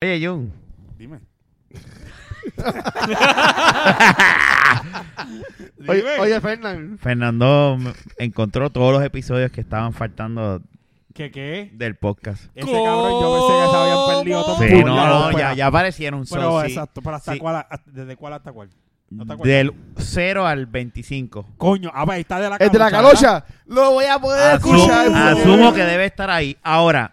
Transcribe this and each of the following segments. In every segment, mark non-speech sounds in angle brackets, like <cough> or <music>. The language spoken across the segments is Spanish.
Oye, Jun. Dime. <laughs> Oye, Dime. oye Fernán. Fernando encontró todos los episodios que estaban faltando ¿Qué qué? del podcast. Ese cabrón yo pensé que se habían perdido todos Sí, por no, no, pero- ya, ya aparecieron. Pero so, sí. exacto, pero hasta Sí. cuál, hasta- ¿desde cuál hasta cuál? ¿No te acuerdas? Del 0 al 25. Coño, ah, pues ahí está de la El de la calocha, calocha. Lo voy a poder Asumo, escuchar. asumo que debe estar ahí. Ahora,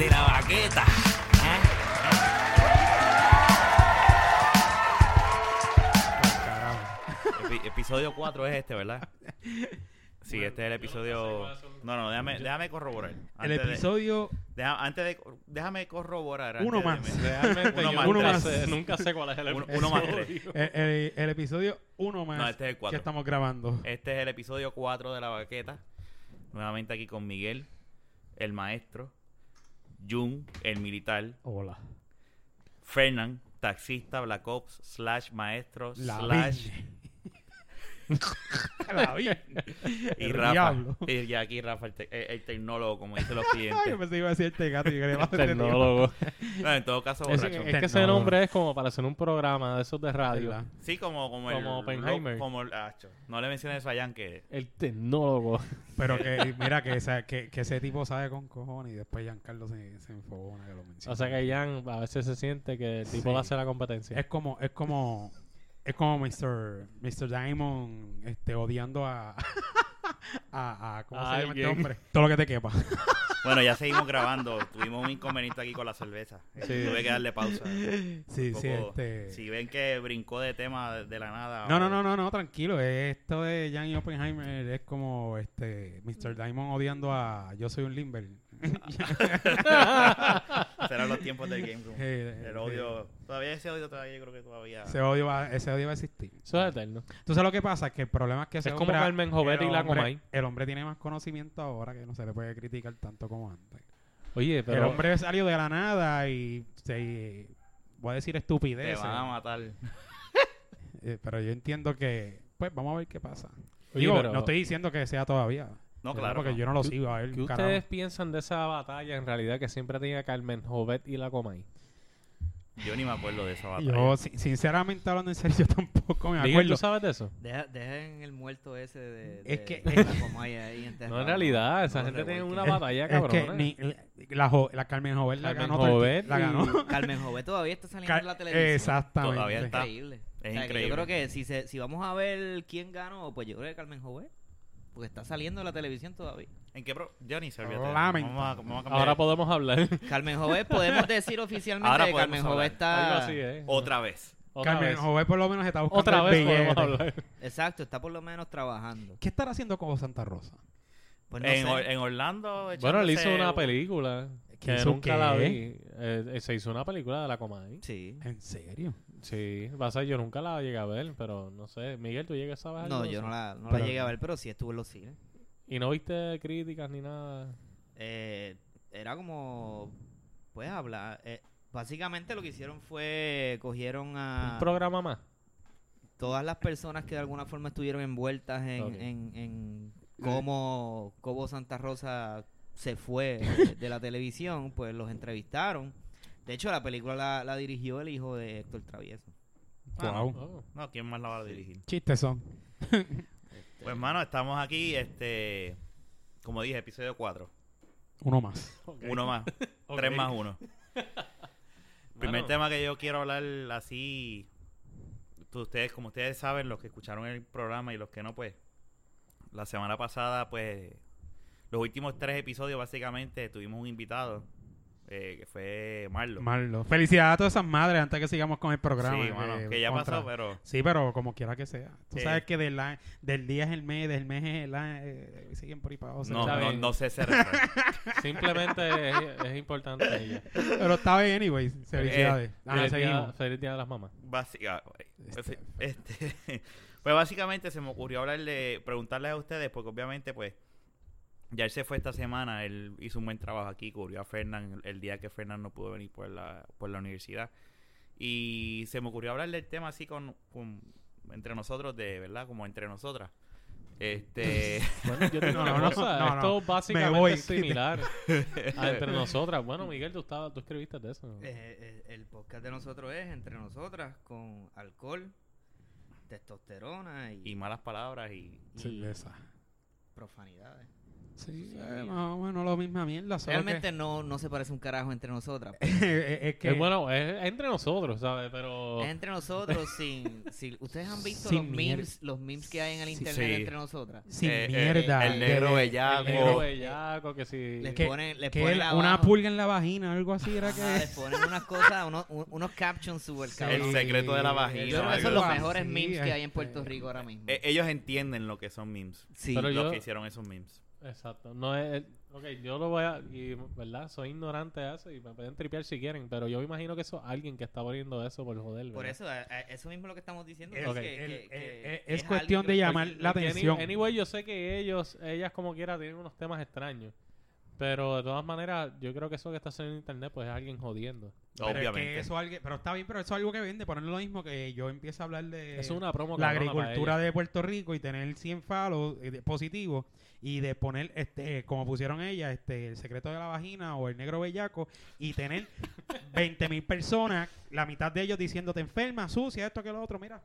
De la baqueta. ¿Eh? episodio 4 es este, ¿verdad? Sí, este es el episodio... No, no, déjame, déjame corroborar. El de- episodio deja- antes de... Déjame corroborar. antes Uno de- más. Realmente Uno más nunca, sé, nunca sé cuál es el episodio. uno más tres. el, el- el episodio uno más No, este es el que 4. estamos grabando. Este es el episodio 4 de La Baqueta. Nuevamente aquí con Miguel, el maestro, Jun, el militar, Hola. Fernán, taxista, Black Ops, slash maestro, La slash... <laughs> La vi. Y El Rafa. diablo. Y ya aquí Rafa, el, te- el- el tecnólogo, como dicen los <laughs> clientes. yo pensé que iba a decir este gato y Tecnólogo. <laughs> No, en todo caso, Es, borracho. es que ese nombre es como para hacer un programa de esos de radio. ¿Verdad? Sí, como, como, el... Como Oppenheimer. Como el... acho. No le menciones eso a Jan, que... El tecnólogo. Pero que, mira, que, esa- que, que ese tipo sabe con cojones y después Giancarlo se, se enfogona que lo menciona. O sea que Jan a veces se siente que el tipo Sí. le hace la competencia. Es como, es como, es como Mr. Mr. Diamond este, odiando a, <laughs> a, a ¿cómo A se llama este hombre? Todo lo que te quepa. <laughs> Bueno, ya seguimos grabando. Tuvimos un inconveniente aquí con la cerveza. Eh, Sí. Tuve que darle pausa. Sí, Un sí, poco- este... Si ven que brincó de tema de, de la nada. No, no, no, no, no, tranquilo. Esto de Jan y Oppenheimer es como este Mr. Diamond odiando a Yo soy un Limber. <laughs> Serán los tiempos del Game Room. Eh, El odio. Todavía ese odio todavía yo creo que todavía. Ese odio, va, ese odio va a existir. Eso es eterno. Tú sabes lo que pasa, que el problema es que ese Es como Carmen Jovet el y la hombre- Comay. El hombre tiene más conocimiento ahora que no se le puede criticar tanto como antes. Oye, el pero hombre salió de la nada y se voy a decir Te estupideces. van a matar. <laughs> eh, pero yo entiendo que pues vamos a ver qué pasa. Oye, Digo, pero- no estoy diciendo que sea todavía. No, claro. Porque no. yo no lo ¿Qué- sigo a él. ¿qué carajo. ustedes piensan de esa batalla en realidad que siempre tenía Carmen Jovet y la Comay? Yo ni me acuerdo de esa batalla. Yo, si- sinceramente, hablando en serio, yo <laughs> tampoco me Miguel, acuerdo. ¿tú sabes de eso? Deja, dejen el muerto ese de. Es de- que- de la Comay ahí enterrado, No, en realidad, esa no gente tiene revuelquen. una batalla Es que ni, la, jo- la Carmen Jovet la Carmen ganó. todo el Jovet ti- la y- ganó. <laughs> Carmen Jovet todavía está saliendo Car- en la televisión. Exactamente. Todavía está. Increíble. Es O sea, que increíble. yo creo que si, se, si vamos a ver quién ganó, pues yo creo que Carmen Jovet. Porque está saliendo en la televisión todavía. ¿En qué pro? Johnny, a cambiar. Ahora podemos hablar. <laughs> Carmen Jovet, podemos decir oficialmente Ahora que Carmen. Jovet está. Así, ¿eh? Otra vez. Otra Carmen. Jovet por lo menos está buscando Otra el vez hablar. Exacto, está por lo menos trabajando. ¿Qué estará haciendo con Santa Rosa? Pues no en, sé. Or- en Orlando. Bueno, él hizo una película ¿Que que hizo nunca la qué? vi. Eh, eh, se hizo una película de la Comay. Sí. ¿En serio? Sí, va a ser, yo nunca la llegué a ver, pero no sé. Miguel, ¿tú llegas a ver No, yo no la, no la llegué a ver, pero sí estuvo en los cines. ¿Y no viste críticas ni nada? Eh, era como. Pues hablar. eh, básicamente lo que hicieron fue. Cogieron a. ¿Un programa más? todas las personas que de alguna forma estuvieron envueltas en, en, en cómo, cómo Santa Rosa se fue de, <laughs> de la televisión, pues los entrevistaron. De hecho, la película la, la dirigió el hijo de Héctor Travieso. Ah, Wow. Oh. No, ¿quién más la va a dirigir? Chistes son. Pues, mano, estamos aquí, este. Como dije, episodio 4. Uno más. Uno más. <laughs> Tres más uno. <laughs> Primer tema que yo quiero hablar así. tú- ustedes, como ustedes saben, los que escucharon el programa y los que no, pues. La semana pasada, pues. Los últimos tres episodios, básicamente, tuvimos un invitado. Eh, que fue Marlo. Marlo. Felicidades a todas esas madres antes que sigamos con el programa. sí, mano, eh, que ya contra- pasó, pero Sí, pero como quiera que sea. Tú Eh. sabes que del, día es el mes, del mes es el año. eh, siguen por ahí para abajo. no, no, no sé refrán. <laughs> Simplemente es, es importante ella. Pero está bien, anyways. Felicidades. Ah, feliz, día, seguimos. feliz día de las mamás. Básica- pues, Este- <laughs> este, pues básicamente se me ocurrió hablarle, preguntarles a ustedes, porque obviamente pues ya él se fue esta semana, él hizo un buen trabajo aquí, cubrió a Fernán el, el día que Fernán no pudo venir por la, por la universidad. Y se me ocurrió hablarle el tema así con, con- entre nosotros, de verdad, como entre nosotras. Este, <laughs> Bueno, yo <laughs> tengo No, una no, no, cosa. no, no. Esto básicamente Me voy. es similar a entre nosotras. Bueno, Miguel, tú, estabas, tú escribiste de eso. Eh, eh, el podcast de nosotros es entre nosotras con alcohol, testosterona y, y malas palabras y... y profanidades. Sí, eh, más o menos la misma mierda. solo Realmente no, no se parece un carajo entre nosotras. <laughs> que- es, que Es bueno, es entre nosotros, ¿sabes? Pero Es entre nosotros <laughs> sin, sin- ustedes han visto Sin los mier- memes, los memes que hay en el internet Sí. entre nosotras. sin Eh, eh, mierda. el negro bellaco. el negro bellaco, que si... Les que- ponen, les que ponen él- abajo- una pulga en la vagina, algo así era Ajá, que. les ponen unas cosas, unos, un- unos captions super cabrones. El secreto de la vagina. Yo creo que son los mejores Sí, memes que hay en este- Puerto Rico ahora mismo. Eh, ellos entienden lo que son memes. sí. pero los yo- que hicieron esos memes. Exacto. No es... Ok, yo lo voy a... Y, ¿verdad? Soy ignorante de eso y me pueden tripear si quieren, pero yo me imagino que eso es alguien que está poniendo eso por joder, Por eso, a- a- eso mismo es lo que estamos diciendo. Es- es, Ok. que- el- que- eh, que eh, es alguien cuestión de llamar Porque- la porque any- atención. Anyway, yo sé que ellos, ellas como quiera, tienen unos temas extraños. Pero de todas maneras, yo creo que eso que está haciendo en internet, pues es alguien jodiendo. Pero es que Obviamente. eso alguien- pero está bien, pero eso es algo que vende. Ponerlo lo mismo que yo empiezo a hablar de es una promo la cabrona para agricultura ellas. de Puerto Rico y tener 100 falos eh, de- positivos y de poner, este como pusieron ella, este el secreto de la vagina o el negro bellaco y tener <laughs> 20 mil personas, la mitad de ellos diciéndote enferma, sucia, esto que lo otro. Mira,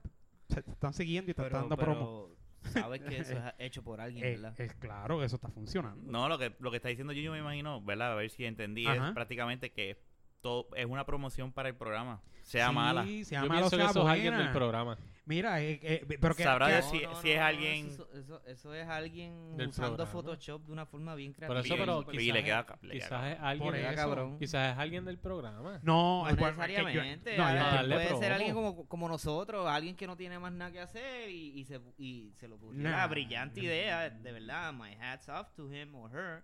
se te están siguiendo y te Pero, están dando promo. sabes que eso <laughs> es hecho por alguien, Eh, ¿verdad? es claro, eso está funcionando. No, lo que, lo que está diciendo yo, me imagino, ¿verdad? A ver si entendí, Ajá. es prácticamente que todo es una promoción para el programa. Sea Sí, mala. sea Yo mala o pienso que sea eso es alguien del programa. Mira, eh, eh, pero que, Sabrá que- si- si es alguien- Eso, eso, eso es alguien Del usando programa. Photoshop de una forma bien Por creativa. eso, Y- pero y quizás, le es- queda- le queda quizás es alguien Por de eso. cabrón. Quizás es alguien del programa. no, No es por- es que yo- necesariamente. no, a- puede ser alguien como, como nosotros, alguien que no tiene más nada que hacer y, y se, y se lo ocurrió Nah. la brillante idea, de verdad. My hats off to him or her.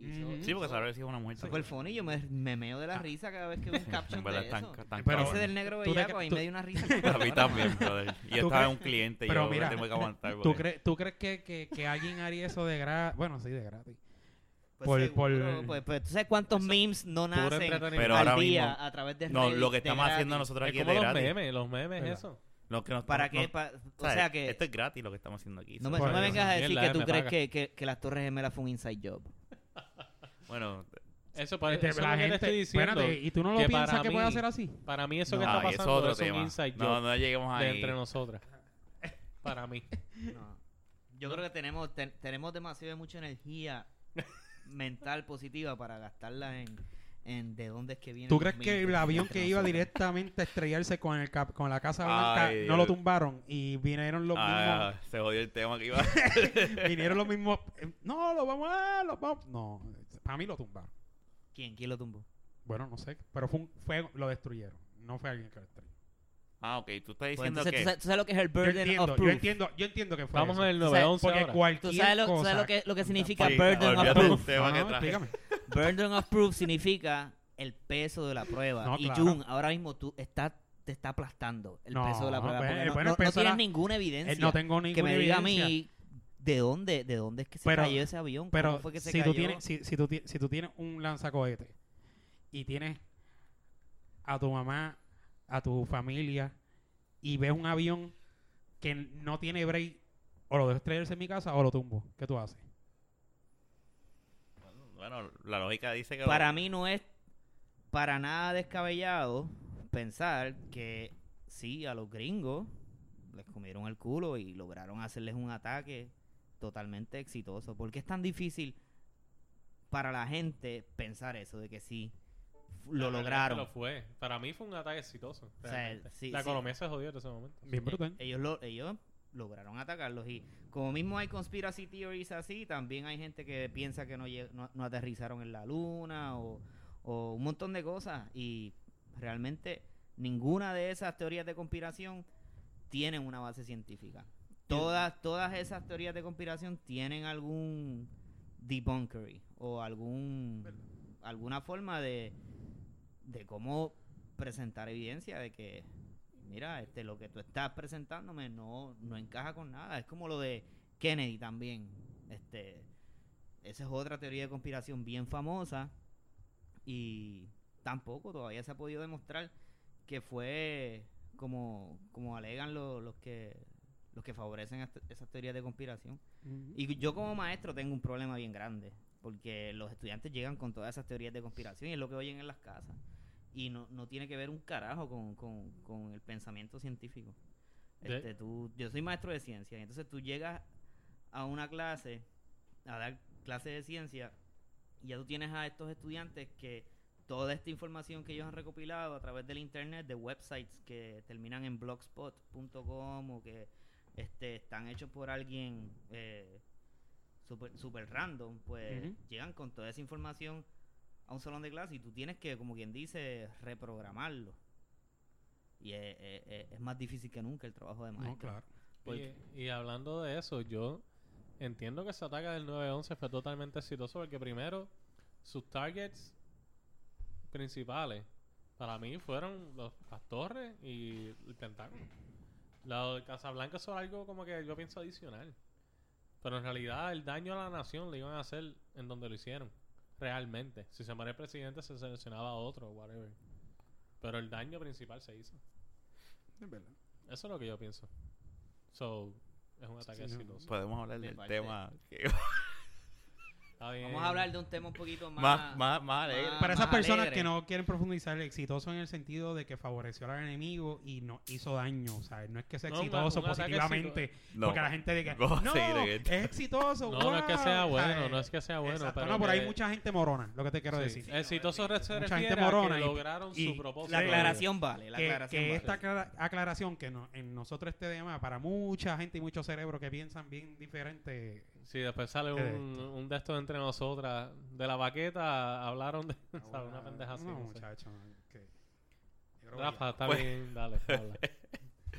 Hizo-. Sí, porque si es una mujer. Super funny, yo me, me meo de la risa cada vez que veo un <laughs> caption de eso. están Pero- Ese del negro bellaco, cre- a mí tú- me dio una risa. <laughs> A mí también, brother. Y yo ¿Tú estaba un cliente y pero yo mira, tengo que aguantar. ¿Tú, crees, ¿Tú crees que, que, que alguien haría eso de gratis? Bueno, sí, de gratis. Pues por- seguro, por- pues, pues, ¿tú sabes cuántos Eso- memes no nacen. Pero al ahora día mismo- a través de No, lo que estamos haciendo nosotros Es aquí es de los gratis. memes, los memes, eso. Lo que nos- ¿Para no- qué? no- Pa- o ¿sabes? sea que... Esto es gratis lo que estamos haciendo aquí. No me, no me Pues, vengas a decir que tú crees que, que, que las Torres Gemelas fue un inside job. Bueno, Eso, para, Este, eso la te gente, estoy diciendo. espérate, ¿y tú no lo que piensas para que puede mí- hacer así? Para mí eso que está y eso es pasando otro un inside No, job no lleguemos de ahí. entre nosotras. Para mí. No. Yo creo que tenemos ten- tenemos demasiado mucha energía mental positiva para gastarla en, en de dónde es que viene. ¿Tú crees que el avión que iba directamente a estrellarse con, el cap- con la Casa Blanca Ay, no lo tumbaron y vinieron los Ah, <laughs> se jodió el tema que iba. mismos <laughs> vinieron los mismos eh, no lo vamos a lo vamos no para mí lo tumbaron ¿Quién? ¿Quién lo tumbó? bueno no sé pero fue, un- fue lo destruyeron no fue alguien que lo destruyó ah, ok. Tú estás Pues diciendo entonces, ¿tú, que... sabes, tú sabes lo que es el yo burden entiendo, of yo proof? entiendo yo entiendo que fue Vamos eso. en el Tú sabes, 911 porque ahora. cualquier ¿Tú sabes lo, tú cosa sabes lo que, lo que significa Sí, burden of proof? que no, traje. explícame. Burden of proof significa el peso de la prueba. No, y claro. Jun, ahora mismo tú estás te está aplastando el No, peso de la prueba. porque no, bueno, no- no empezó tienes ninguna evidencia Eh, no tengo ninguna que me diga a evidencia. mí de dónde, de dónde es que se Pero- cayó ese avión. Pero ¿Cómo fue que se si, cayó? tú tienes, si, si, tú, si tú tienes un lanzacohete y tienes a tu mamá, a tu familia y ves un avión que no tiene break, o lo dejo estrellarse en mi casa o lo tumbo. ¿Qué tú haces? Bueno, la lógica dice que... Para mí no es para nada descabellado pensar que sí, a los gringos les comieron el culo y lograron hacerles un ataque totalmente exitoso. ¿Por qué es tan difícil para la gente pensar eso de que sí lo lograron? Lo fue. Para mí fue un ataque exitoso. sea, realmente. sí, la sí. economía se jodió en ese momento. Bien brutal. ellos lo, ellos lograron atacarlos y como mismo hay conspiracy theories así, también hay gente que piensa que no, no, no aterrizaron en la luna o, o un montón de cosas y realmente ninguna de esas teorías de conspiración tienen una base científica. Todas, todas esas teorías de conspiración tienen algún debunkery o algún alguna forma de, de cómo presentar evidencia de que mira este lo que tú estás presentándome no no encaja con nada. Es como lo de Kennedy también. Este esa es otra teoría de conspiración bien famosa y tampoco todavía se ha podido demostrar que fue como como alegan lo- los que los que favorecen esas teorías de conspiración. Y yo como maestro tengo un problema bien grande, porque los estudiantes llegan con todas esas teorías de conspiración y es lo que oyen en las casas. Y no, no tiene que ver un carajo con, con- con el pensamiento científico. De- Este, tú, yo soy maestro de ciencia, y entonces tú llegas a una clase, a dar clase de ciencia, y ya tú tienes a estos estudiantes que toda esta información que ellos han recopilado a través del internet, de websites que terminan en blogspot.com o que este, están hechos por alguien eh, super, super random, pues llegan con toda esa información a un salón de clase y tú tienes que, como quien dice, reprogramarlo. Y es, es- es- es más difícil que nunca el trabajo de maestro. No, claro. Porque- Y, y hablando de eso, yo entiendo que ese ataque del 9-11 fue totalmente exitoso porque primero, sus targets principales para mí fueron los, las torres y el Pentágono. Lo de Casablanca es algo como que yo pienso adicional. Pero en realidad el daño a la nación le iban a hacer en donde lo hicieron. Realmente. Si se muere el presidente se seleccionaba a otro, whatever. Pero el daño principal se hizo. Es verdad. Eso es lo que yo pienso. So, es un ataque Sí, exitoso. Podemos hablar De del tema que-. <laughs> Vamos a hablar de un tema un poquito más... más, más, más alegre. más- Para esas personas alegre. que no quieren profundizar, exitoso en el sentido de que favoreció al enemigo y no hizo daño. O sea, no es que sea No, exitoso positivamente. No. Porque la gente diga, No, no, es exitoso. No, no es que wow", sea bueno, no es que sea bueno, exacto, pero no, pero hay que- mucha gente morona, lo que te quiero Sí. decir. Exitoso se Mucha gente morona que y- lograron y su propósito. La aclaración vale, la que, aclaración que vale. esta aclara- aclaración que no, en nosotros este tema, para mucha gente y muchos cerebros que piensan bien diferente. Sí, después sale ¿Qué de un, esto? un de estos entre nosotras. De la baqueta hablaron de <laughs> ¿sabes? una pendeja así. No, no muchacho. Rafa, está Pues- bien, dale, <laughs> habla.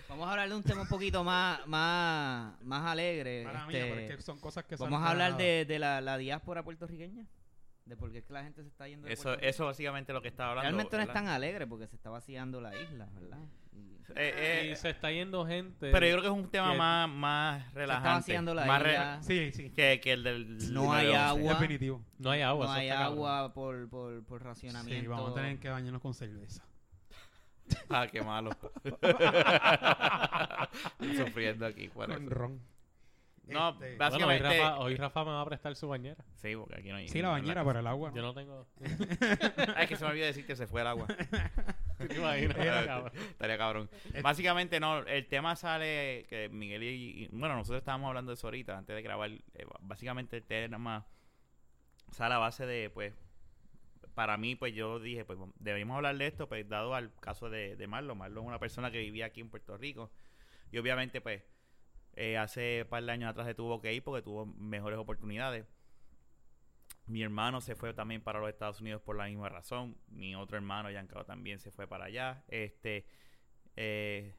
Vamos a hablar de un tema un poquito más, más, más alegre. Mía, este, pero es que son cosas que vamos a hablar de, de la, la diáspora puertorriqueña. De por qué es que la gente se está yendo de Eso, Puerto eso básicamente lo que estaba hablando. Realmente no es ¿verdad? tan alegre porque se está vaciando la isla, ¿verdad? Y- Eh, y eh, se está yendo gente. pero yo creo que es un tema que- más, más relajante. vaciando la más re-. Sí, sí. que, que el del. No hay 9-11. agua. Definitivo. No hay agua. no hay está agua por, por, por racionamiento. Sí, vamos a tener que bañarnos con cerveza. <laughs> Ah, qué malo. <laughs> Estoy sufriendo aquí por Con eso. ron. No, Este, Bueno, hoy. Rafa, hoy Rafa me va a prestar su bañera. Sí, porque aquí no hay. sí, la bañera, pero el agua. Yo no tengo. <laughs> Ay, que se me olvidó decir que se fue el agua. <laughs> ¿Te imaginas? Era cabrón. Estaría cabrón. Básicamente, no. El tema sale que Miguel y. y- Bueno, nosotros estábamos hablando de eso ahorita, antes de grabar. eh, básicamente, el tema sale a base de, pues. Para mí, pues yo dije, pues deberíamos hablar de esto, pues dado al caso de, de Marlon. Marlon es una persona que vivía aquí en Puerto Rico. Y obviamente, pues, eh, hace un par de años atrás se tuvo que ir porque tuvo mejores oportunidades. Mi hermano se fue también para los Estados Unidos por la misma razón. Mi otro hermano, Giancarlo, también se fue para allá. Este, eh,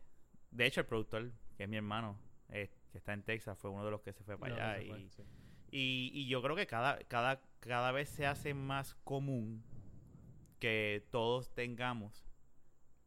de hecho, el productor, que es mi hermano, eh, que está en Texas, fue uno de los que se fue para No, allá. fue, y, sí. y, y yo creo que cada, cada, cada vez se hace más común que todos tengamos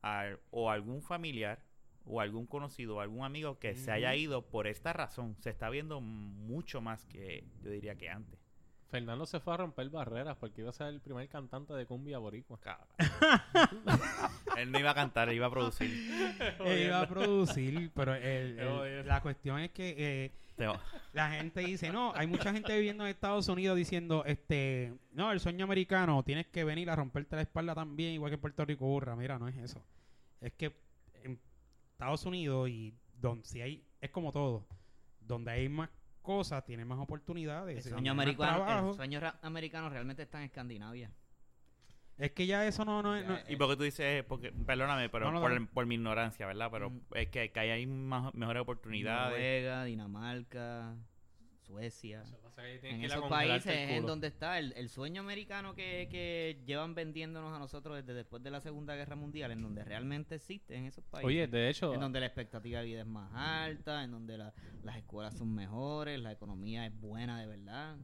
al- o algún familiar o algún conocido o algún amigo que se haya ido por esta razón. Se está viendo mucho más que yo diría que antes. Fernando se fue a romper barreras porque iba a ser el primer cantante de cumbia boricua. <laughs> Él no iba a cantar, él iba a producir. <laughs> Él iba a producir, pero el- el- la cuestión es que eh, la gente dice, no, hay mucha gente viviendo en Estados Unidos diciendo, este, no, el sueño americano, tienes que venir a romperte la espalda también, igual que en Puerto Rico, burra. Mira, no es eso. Es que en Estados Unidos y donde si hay, es como todo, donde hay más cosas, tienes más oportunidades. El sueño, americano, el sueño realmente está en Escandinavia. Es que ya eso no, no, es- no- y porque tú dices, porque, perdóname, pero No, no, por, dale. por mi ignorancia, ¿verdad? Pero Mm. es que, que hay más, mejores oportunidades. Noruega, Dinamarca, Suecia. Eso pasa que tienen En que ir a esos países en donde está el, el sueño americano que, que llevan vendiéndonos a nosotros desde después de la Segunda Guerra Mundial, en donde realmente existe en esos países. Oye, de hecho, en donde la expectativa de vida es más alta, en donde la- las escuelas son mejores, la economía es buena de verdad.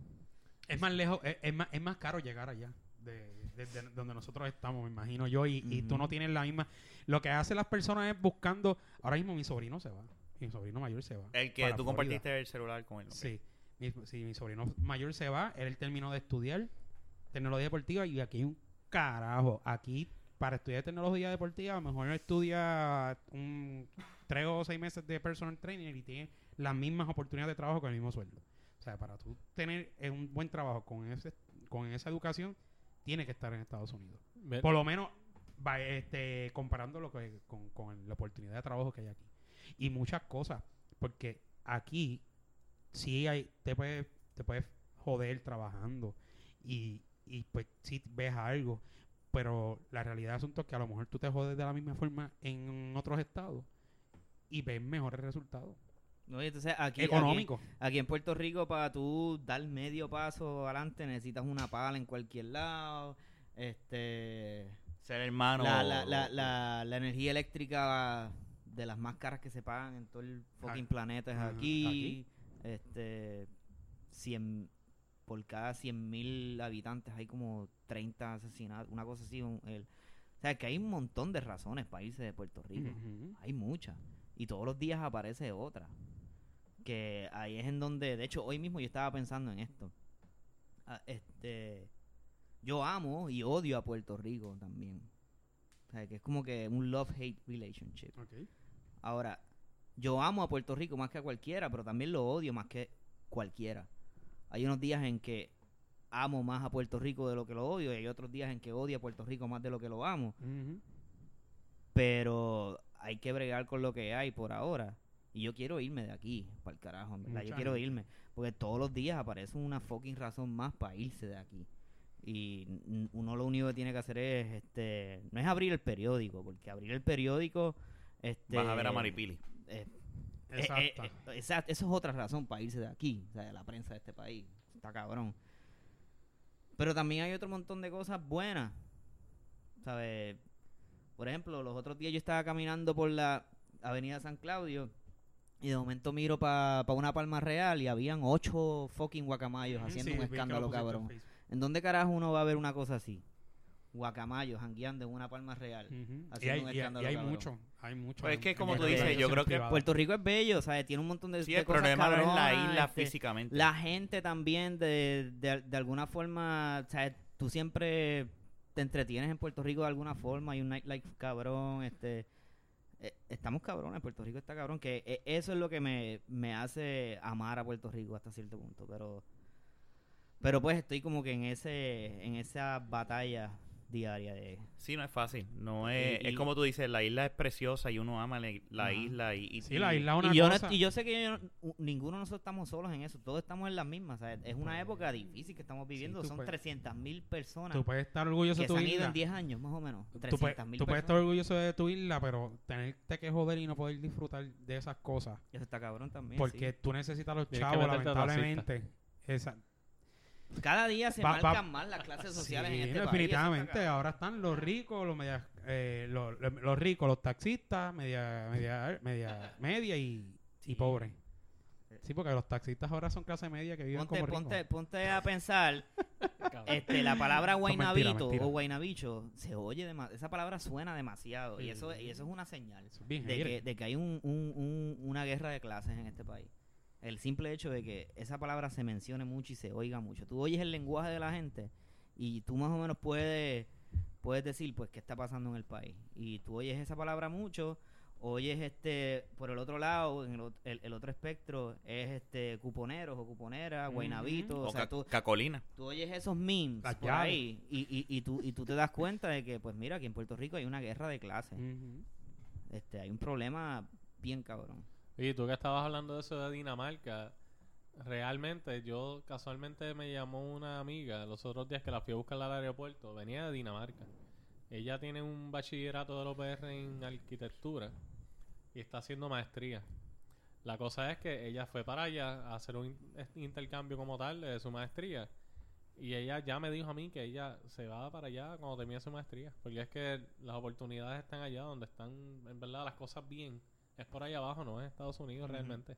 Es más lejos, es, es más, es más caro llegar allá. De, de- de donde nosotros estamos, me imagino yo. Y, y tú no tienes la misma. Lo que hacen las personas es buscando. Ahora mismo mi sobrino se va. Mi sobrino mayor se va. El que tú Florida. compartiste el celular con él. Sí. Mi, sí, mi sobrino mayor se va. Él terminó de estudiar tecnología deportiva. Y aquí hay un carajo. Aquí, para estudiar tecnología deportiva, a lo mejor estudia un tres o seis meses de personal trainer y tiene las mismas oportunidades de trabajo con el mismo sueldo. O sea, para tú tener eh, un buen trabajo con ese con esa educación, tiene que estar en Estados Unidos. Por lo menos, va, este, comparando lo que, con, con la oportunidad de trabajo que hay aquí. Y muchas cosas. Porque aquí sí hay, te puedes, te puedes joder trabajando. Y, y pues sí ves algo. Pero la realidad del asunto es que a lo mejor tú te jodes de la misma forma en otros estados y ves mejores resultados. ¿no? Y entonces aquí, aquí, Económicos. aquí en Puerto Rico, para tú dar medio paso adelante, necesitas una pala en cualquier lado. Este. Ser hermano. La, la, la, la, la energía eléctrica de las más caras que se pagan en todo el fucking planeta es aquí. aquí. Este, 100, por cada 100 mil habitantes hay como 30 asesinatos, una cosa así. un- el- o sea, que hay un montón de razones para irse de Puerto Rico. Hay muchas. Y todos los días aparece otra. Que ahí es en donde, de hecho, hoy mismo yo estaba pensando en esto. Ah, este, yo amo y odio a Puerto Rico también. O sea, que es como que un love-hate relationship. Ok. Ahora, yo amo a Puerto Rico más que a cualquiera, pero también lo odio más que cualquiera. Hay unos días en que amo más a Puerto Rico de lo que lo odio y hay otros días en que odio a Puerto Rico más de lo que lo amo pero hay que bregar con lo que hay por ahora. Y yo quiero irme de aquí, para el carajo, en verdad. Mucha yo quiero irme. Porque todos los días aparece una fucking razón más para irse de aquí. Y uno lo único que tiene que hacer es, este, no es abrir el periódico, porque abrir el periódico, este, Vas a ver a Maripili. Eh, eh, Exacto. eh, eh, exacto, eso es otra razón para irse de aquí, o sea, de la prensa de este país. Está cabrón. Pero también hay otro montón de cosas buenas. ¿Sabes? Por ejemplo, los otros días yo estaba caminando por la Avenida San Claudio y de momento miro para una palma real y habían ocho fucking guacamayos haciendo Sí, un escándalo, cabrón. ¿En dónde carajo uno va a ver una cosa así? Guacamayos jangueando en una palma real. Ujú. Y haciendo hay, un y hay- y hay mucho, hay mucho. Pues es que como tú dices, yo creo que. Puerto Rico es bello, ¿sabes? Tiene un montón de, Sí, de el cosas problema no es la isla este, físicamente. La gente también, de, de, de alguna forma, ¿sabes? Tú siempre te entretienes en Puerto Rico de alguna forma. Hay un nightlife cabrón, este... eh, Estamos cabrones, Puerto Rico está cabrón, que eh, eso es lo que me, me hace amar a Puerto Rico hasta cierto punto, pero pero pues estoy como que en ese en esa batalla diaria de Sí, no es fácil. No es, Y- es como tú dices, la isla es preciosa y uno ama la, la isla. Y, y- Sí, la isla es una y yo, no- cosa. y yo sé que yo ninguno de nosotros estamos solos en eso, todos estamos en las mismas. ¿sabes? Es una Pues, época difícil que estamos viviendo, son puedes- 300 mil personas Tú puedes estar orgulloso que de se tu han ido isla. en 10 años más o menos. Tú puedes, 300 mil tú puedes estar orgulloso de tu isla, pero tenerte que joder y no poder disfrutar de esas cosas. Eso está cabrón también. Porque sí. tú necesitas los Tienes que chavos, lamentablemente. Esa, Cada día se Va- va- marcan más las clases sociales Sí, en este no, país. definitivamente. Ahora están los ricos, los media, eh, los, ricos, los taxistas, media, media, media, media y, y pobres. Sí, porque los taxistas ahora son clase media que viven Ponte, como ricos. ponte, ponte a pensar, este, la palabra mentira. o guaynabicho se oye demasiado, esa palabra suena demasiado y eso y eso es una señal es de que, de que hay un, un- un- una guerra de clases en este país. El simple hecho de que esa palabra se mencione mucho y se oiga mucho. Tú oyes el lenguaje de la gente y tú más o menos puedes, puedes decir pues qué está pasando en el país. Y tú oyes esa palabra mucho, oyes este, por el otro lado, en el, el- el otro espectro, es este cuponeros o cuponeras, guaynabitos, o o sea, ca- tú, Cacolina. tú oyes esos memes por ahí y, y, y, tú, y tú te das cuenta de que, pues mira, aquí en Puerto Rico hay una guerra de clases. Este, hay un problema bien cabrón. Y tú que estabas hablando de eso de Dinamarca, realmente yo casualmente me llamó una amiga los otros días que la fui a buscar al aeropuerto, venía de Dinamarca. Ella tiene un bachillerato de la UPR en arquitectura y está haciendo maestría. La cosa es que ella fue para allá a hacer un in- intercambio como tal de su maestría. Y ella ya me dijo a mí que ella se va para allá cuando termine su maestría. Porque es que las oportunidades están allá donde están, en verdad, las cosas bien. Es por ahí abajo, no es Estados Unidos realmente.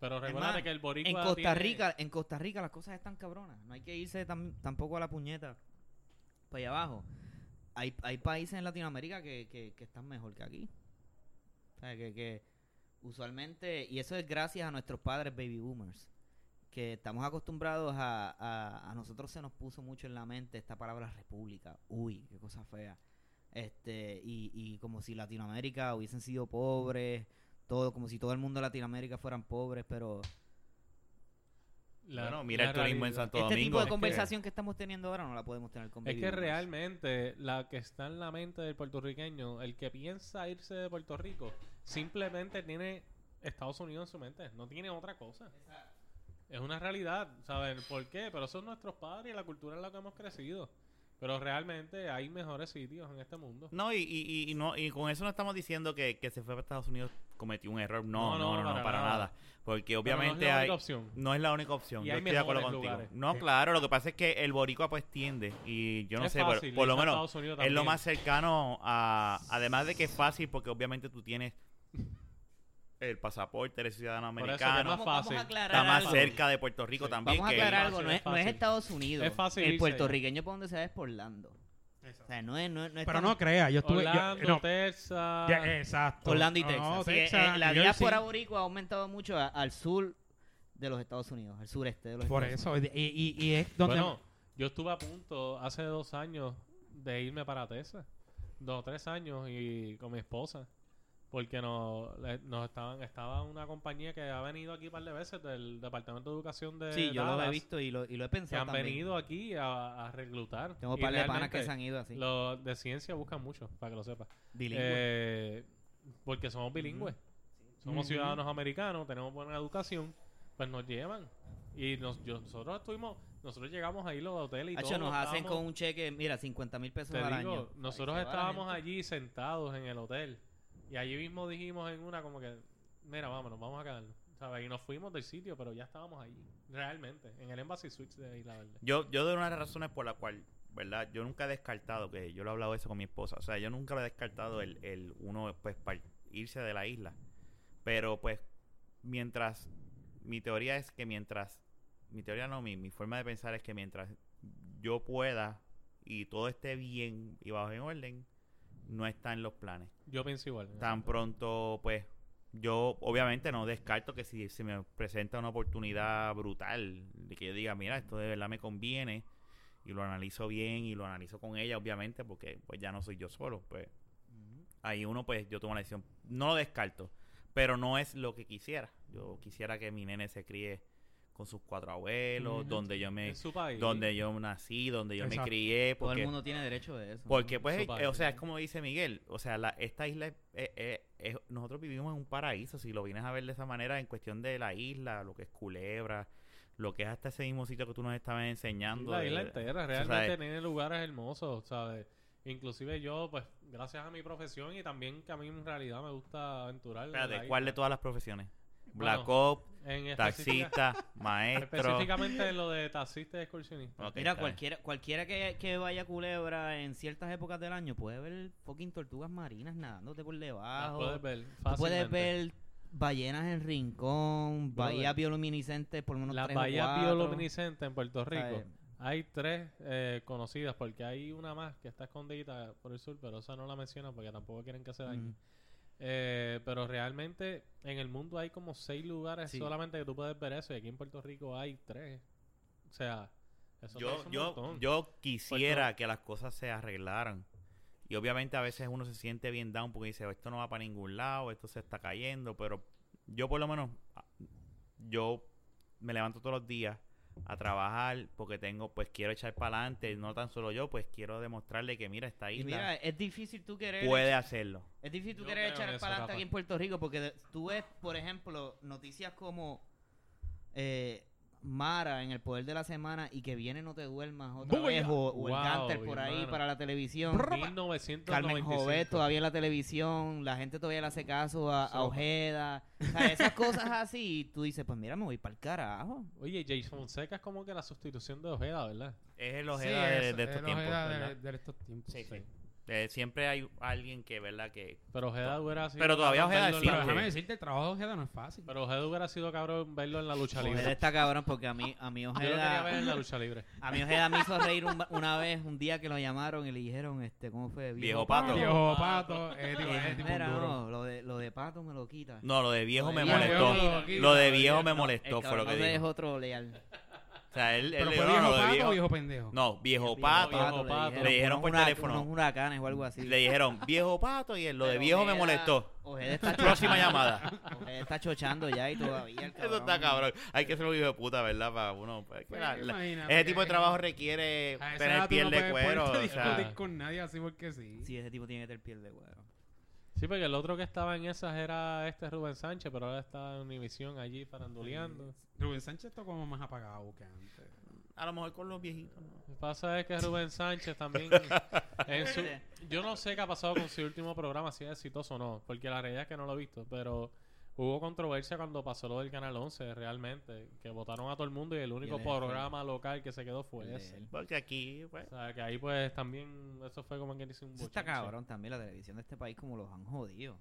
Pero recuerda que el boricua En Costa tiene- Rica, en Costa Rica las cosas están cabronas. No hay que irse tam- tampoco a la puñeta para allá abajo. Hay, hay países en Latinoamérica que, que, que están mejor que aquí. O sea, que, que usualmente, y eso es gracias a nuestros padres baby boomers, que estamos acostumbrados a, a, a nosotros se nos puso mucho en la mente esta palabra república. Uy, qué cosa fea. Este, y, y como si Latinoamérica hubiesen sido pobres, todo, como si todo el mundo de Latinoamérica fueran pobres, pero la- bueno, mira el turismo en Santo este Domingo. tipo de es que- conversación que, estamos teniendo ahora no la podemos tener con Es que realmente la que está en la mente del puertorriqueño, el que piensa irse de Puerto Rico, simplemente tiene Estados Unidos en su mente, no tiene otra cosa. Es una realidad, ¿saben por qué? Pero son nuestros padres y la cultura en la que hemos crecido. Pero realmente hay mejores sitios en este mundo. No, y, y, y- no, y con eso no estamos diciendo que, que se fue para Estados Unidos cometió un error. No, no, no, no, para, nada. Porque Pero no es obviamente la hay... única opción. No es la única opción. Yo estoy de acuerdo contigo. No, claro, lo que pasa es que el boricua pues tiende y yo no sé, por- lo menos es lo más cercano a... Además de que es fácil porque obviamente tú tienes el pasaporte, eres ciudadano Por eso que es americano. Vamos- vamos Está más algo. cerca de Puerto Rico Sí. también. Vamos a aclarar algo, no es, no es. Estados Unidos. Es fácil el puertorriqueño para donde se va es por Orlando. O sea, no es, no, es- no es Pero tan- no crea, yo estuve. yo- Orlando, no, Texas. ya, exacto. Orlando y No, Texas. Que, Texas, eh, la New diáspora Jersey. boricua ha aumentado mucho a- al sur de los Estados Unidos, al sureste de los Por Estados eso. Y, y- y es donde. Bueno, yo estuve a punto hace dos años de irme para Texas. Dos o tres años y con mi esposa. Porque nos, nos estaban, estaba una compañía que ha venido aquí un par de veces del Departamento de Educación de. Sí, yo lo he visto y lo, y lo he que pensado han también. venido aquí a, a reclutar. Tengo un par de panas que se han ido así. Los de ciencia buscan mucho, para que lo sepas. Bilingüe. Eh, porque somos bilingües. Somos ciudadanos americanos, tenemos buena educación, pues nos llevan. Y nos, yo- nosotros estuvimos, nosotros llegamos ahí los hoteles y Hacho, todo. nos hacen estábamos- con un cheque, mira, 50 mil pesos te al digo, año. nosotros estábamos allí sentados en el hotel. Y allí mismo dijimos en una como que, mira, vámonos, vamos a quedarnos. ¿sabes? Y nos fuimos del sitio, pero ya estábamos allí. Realmente, en el Embassy Suites de Isla Verde. Yo, yo de una de las razones por la cual, ¿verdad? Yo nunca he descartado, que yo lo he hablado eso con mi esposa, o sea, yo nunca lo he descartado el, el uno, pues, para irse de la isla. Pero, pues, mientras, mi teoría es que mientras, mi teoría no, mi, mi forma de pensar es que mientras yo pueda y todo esté bien y bajo en orden, no está en los planes. Yo pienso igual. Tan pronto, pues, yo obviamente no descarto que si se me presenta una oportunidad brutal de que yo diga, mira, esto de verdad me conviene y lo analizo bien y lo analizo con ella, obviamente, porque pues ya no soy yo solo, pues ahí uno, pues yo tomo la decisión. No lo descarto, pero no es lo que quisiera. Yo quisiera que mi nene se críe con sus cuatro abuelos, donde yo me, En su país. donde yo nací, donde yo Exacto. me crié, Todo porque el mundo tiene derecho de eso. porque pues, eh, o sea, es como dice Miguel, o sea, la, esta isla, es- eh, eh, es- nosotros vivimos en un paraíso, si lo vienes a ver de esa manera, en cuestión de la isla, lo que es Culebra, lo que es hasta ese mismo sitio que tú nos estabas Sí, enseñando. la de- isla entera, realmente tiene lugares hermosos, ¿sabes? Inclusive yo, pues, gracias a mi profesión y también que a mí en realidad me gusta aventurar. en Espérate, ¿cuál de todas las profesiones? Bueno, Black Op, En taxista, <laughs> maestro. Específicamente en lo de taxista y excursionista. Ok, Mira, cualquiera, cualquiera que, que vaya a Culebra en ciertas épocas del año puede ver fucking tortugas marinas nadándote por Las debajo. puedes ver Tú puedes fácilmente. ver ballenas en rincón, bahías bioluminiscentes por lo menos Las bahías bioluminiscentes en Puerto Rico. ¿Sabes? Hay tres eh, conocidas porque hay una más que está escondidita por el sur, pero esa no la mencionan porque tampoco quieren que se dañe. Ujú. Eh, pero realmente en el mundo hay como seis lugares Sí. solamente que tú puedes ver eso y aquí en Puerto Rico hay tres. O sea, eso Yo, yo, montón. yo quisiera que las cosas se arreglaran. Y obviamente a veces uno se siente bien down porque dice, esto no va para ningún lado, esto se está cayendo, pero yo por lo menos, ah, yo me levanto todos los días a trabajar porque tengo, pues quiero echar para adelante, no tan solo yo, pues quiero demostrarle que mira, esta Y isla mira, es difícil tú querer puede hacerlo. Es difícil tú Yo querer echar para adelante aquí en Puerto Rico porque tú ves, por ejemplo, noticias como eh, Mara en el poder de la semana y que viene no te duermas otra vez o, o el Wow, por ahí para la televisión. 1995. Carmen Jovet todavía en la televisión, la gente todavía le hace caso a, a So- Ojeda. O sea, esas cosas así, tú dices, pues mira, me voy para el carajo. Oye, Jason Fonseca es como que la sustitución de Ojeda, ¿verdad? Es el Sí, ojeda de, estos el tiempos. ojeda de, estos tiempos. Sí, sí. Eh, siempre hay alguien que, ¿verdad? Que Pero Ojeda hubiera sido. Pero todavía Ojeda en Pero déjame decirte, el trabajo de Ojeda no es fácil. Pero Ojeda hubiera sido cabrón verlo en la lucha Ojeda libre. está cabrón porque a mí, a mí Yo lo quería ver en la Ojeda, lucha libre. <laughs> a mí Ojeda me hizo reír un- una vez, un día que lo llamaron y le dijeron, este, ¿cómo fue? Viejo Pato. Viejo pato, es tipo, es tipo Mira, duro. no, lo de, lo de Pato me lo quita. No, lo de viejo Lo me de viejo molestó. lo de lo de viejo me molestó, fue lo que no es dijo. otro leal. O sea, él, ¿Pero él fue no, viejo lo de pato viejo- o viejo pendejo? No, viejo Viejo pato. Viejo Pato. Le dijeron por teléfono. Unos huracanes o algo así. Le dijeron viejo pato y él, lo de Pero viejo me Ojeda- molestó. Ojeda está <laughs> Próxima llamada. Ojeda está chochando ya y todavía el Eso está cabrón. Hay que ser un hijo de puta, ¿verdad? Para uno. pues, Pues, la- ese tipo de trabajo requiere tener piel no de puedes cuero. ponerte a O <laughs> sea, discutir con nadie así porque sí. Sí, ese tipo tiene que tener piel de cuero. Sí, porque el otro que estaba en esas era este Rubén Sánchez, pero ahora está en Univisión allí faranduleando. Rubén Sánchez está como más apagado que antes. a lo mejor con los viejitos. ¿no? Lo que pasa es que Rubén Sánchez también. <laughs> en su- yo no sé qué ha pasado con su último programa, si es exitoso o no, porque la realidad es que no lo he visto, pero hubo controversia cuando pasó lo del Canal 11, realmente, que votaron a todo el mundo y el único programa local que se quedó fue ese. Porque aquí, pues. O sea, que ahí pues también, eso fue como que dice un Eso está cabrón también la televisión de este país como los han jodido.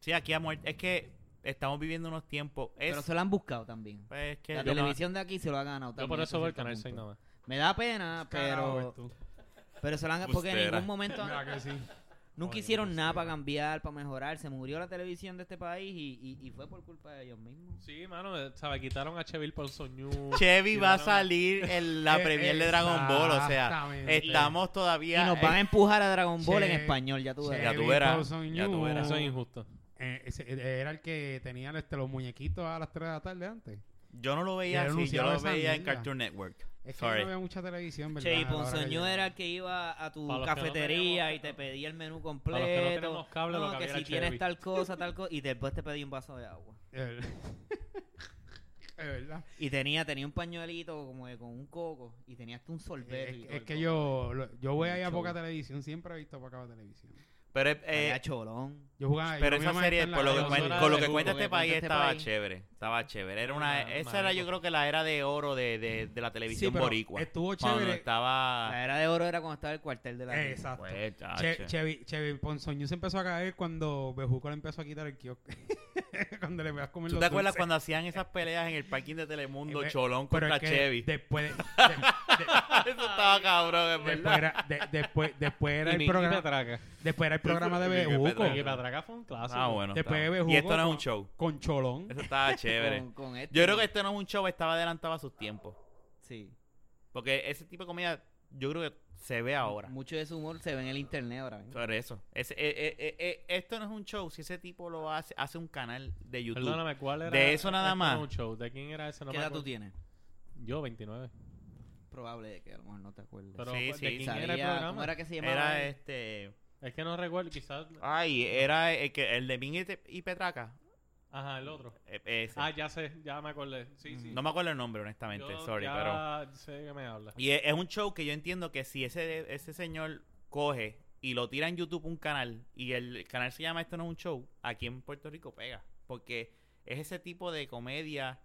Sí, aquí ha muerto. Es que estamos viviendo unos tiempos. Es, Pero se lo han buscado también. pues, es que La yo no- televisión de aquí se lo ha ganado Yo también. por eso el cierto Canal 6 punto. nada más. Me da pena, pero tú. pero se lo han porque en ningún momento Mira que sí. Nunca hicieron nada para cambiar, para mejorar. Se murió la televisión de este país y, y, y fue por culpa de ellos mismos. Sí, mano, eh, ¿sabes? Quitaron a Cheville por Soñú. Chevy va a salir en la Eh, premier de Dragon Ball. O sea, estamos Y todavía. nos van a empujar a Dragon Ball en español, ya tú verás. Ya tú Chevy verás, ya tú verás. Eso es injusto. Eh, ese- eh, era el que tenía este, los muñequitos a las 3 de la tarde antes. Yo no lo veía así, yo lo veía en. Cartoon Network. Es que Sorry. yo no veo mucha televisión, ¿verdad? Che, y Ponzoño era el que iba a tu Para los que no cafetería teníamos- y te pedía el menú Para los completo. que no tenemos cable, lo No, que que había si era tienes Chevy. tal cosa, tal <laughs> cosa. Y después te pedí un vaso de agua. <laughs> Es verdad. Y tenía, tenía un pañuelito como de- con un coco. Y tenía hasta un sorbete. Es, y todo es el que coco. yo, lo- yo voy ahí a poca televisión. Siempre he visto poca televisión. Pero, eh, Tenía cholón. Yo jugaba. pero esa serie, por lo que Pero cuen- suena con lo que cuenta este país, cuenta este estaba país. chévere. Estaba chévere. Era una, esa era, yo creo que la era de oro de, de, de la televisión pero boricua. estuvo Cuando chévere. estaba. La era de oro era cuando estaba el cuartel de la Liga. Exacto. Pues. Che, Chevy, Chevy Ponzoño se empezó a caer cuando Bejuco le empezó a quitar el kiosco. <laughs> cuando le veas comer ¿Tú los te acuerdas dulces. cuando hacían esas peleas en el parking de Telemundo, Eh, Cholón contra es que Chevy? Después, de- <laughs> de- de- Eso estaba cabrón, es después, verdad. era, de- después, después era Y el programa. Después era el programa de Bejuco. Un clásico. Ah, bueno. Después está. Y esto no es un con- show. Con Cholón. Eso estaba <laughs> chévere. Con, con este. Yo creo que esto no es un show, estaba adelantado a sus tiempos. Sí. Porque ese tipo de comida, yo creo que se ve ahora. Mucho de su humor se ve en el internet ahora mismo. Sobre eso. Ese- eh, eh, eh, eh, esto no es un show. Si ese tipo lo hace, hace un canal de YouTube. Perdóname, ¿cuál era? De eso nada Esto no es más. un show. ¿De quién era ese? No ¿Qué me edad tú acuerdo. tienes? Yo, 29. Probable de que a lo mejor no te acuerdes. Pero Sí, ¿de sí. quién era el programa? ¿Cómo era que se llamaba? Era este. Es que no recuerdo, quizás... Ay, era el, que, el de Min y Petraca. Ajá, el otro. Ese. Ah, ya sé, ya me acordé. Sí, sí. no me acuerdo el nombre, honestamente. Yo sorry, ya pero. sé que me habla. Y es, es un show que yo entiendo que si ese, ese señor coge y lo tira en YouTube un canal y el canal se llama Esto no es un show, aquí en Puerto Rico pega. Porque es ese tipo de comedia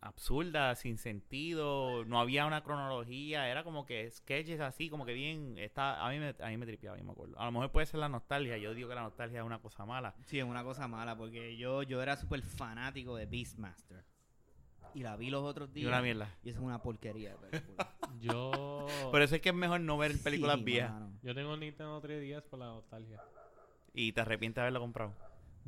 absurda, sin sentido, no había una cronología, era como que sketches así, como que bien, está, a mí me, a mí me tripeaba, yo me acuerdo. A lo mejor puede ser la nostalgia, yo digo que la nostalgia es una cosa mala. Sí, es una cosa mala porque yo, yo era súper fanático de Beastmaster. Y la vi los otros Y días. una mierda. Y eso es una porquería de película. <laughs> Yo... Por eso es que es mejor no ver películas Sí, viejas mano. Yo tengo Nintendo 3DS por la nostalgia. y te arrepientes de haberlo comprado.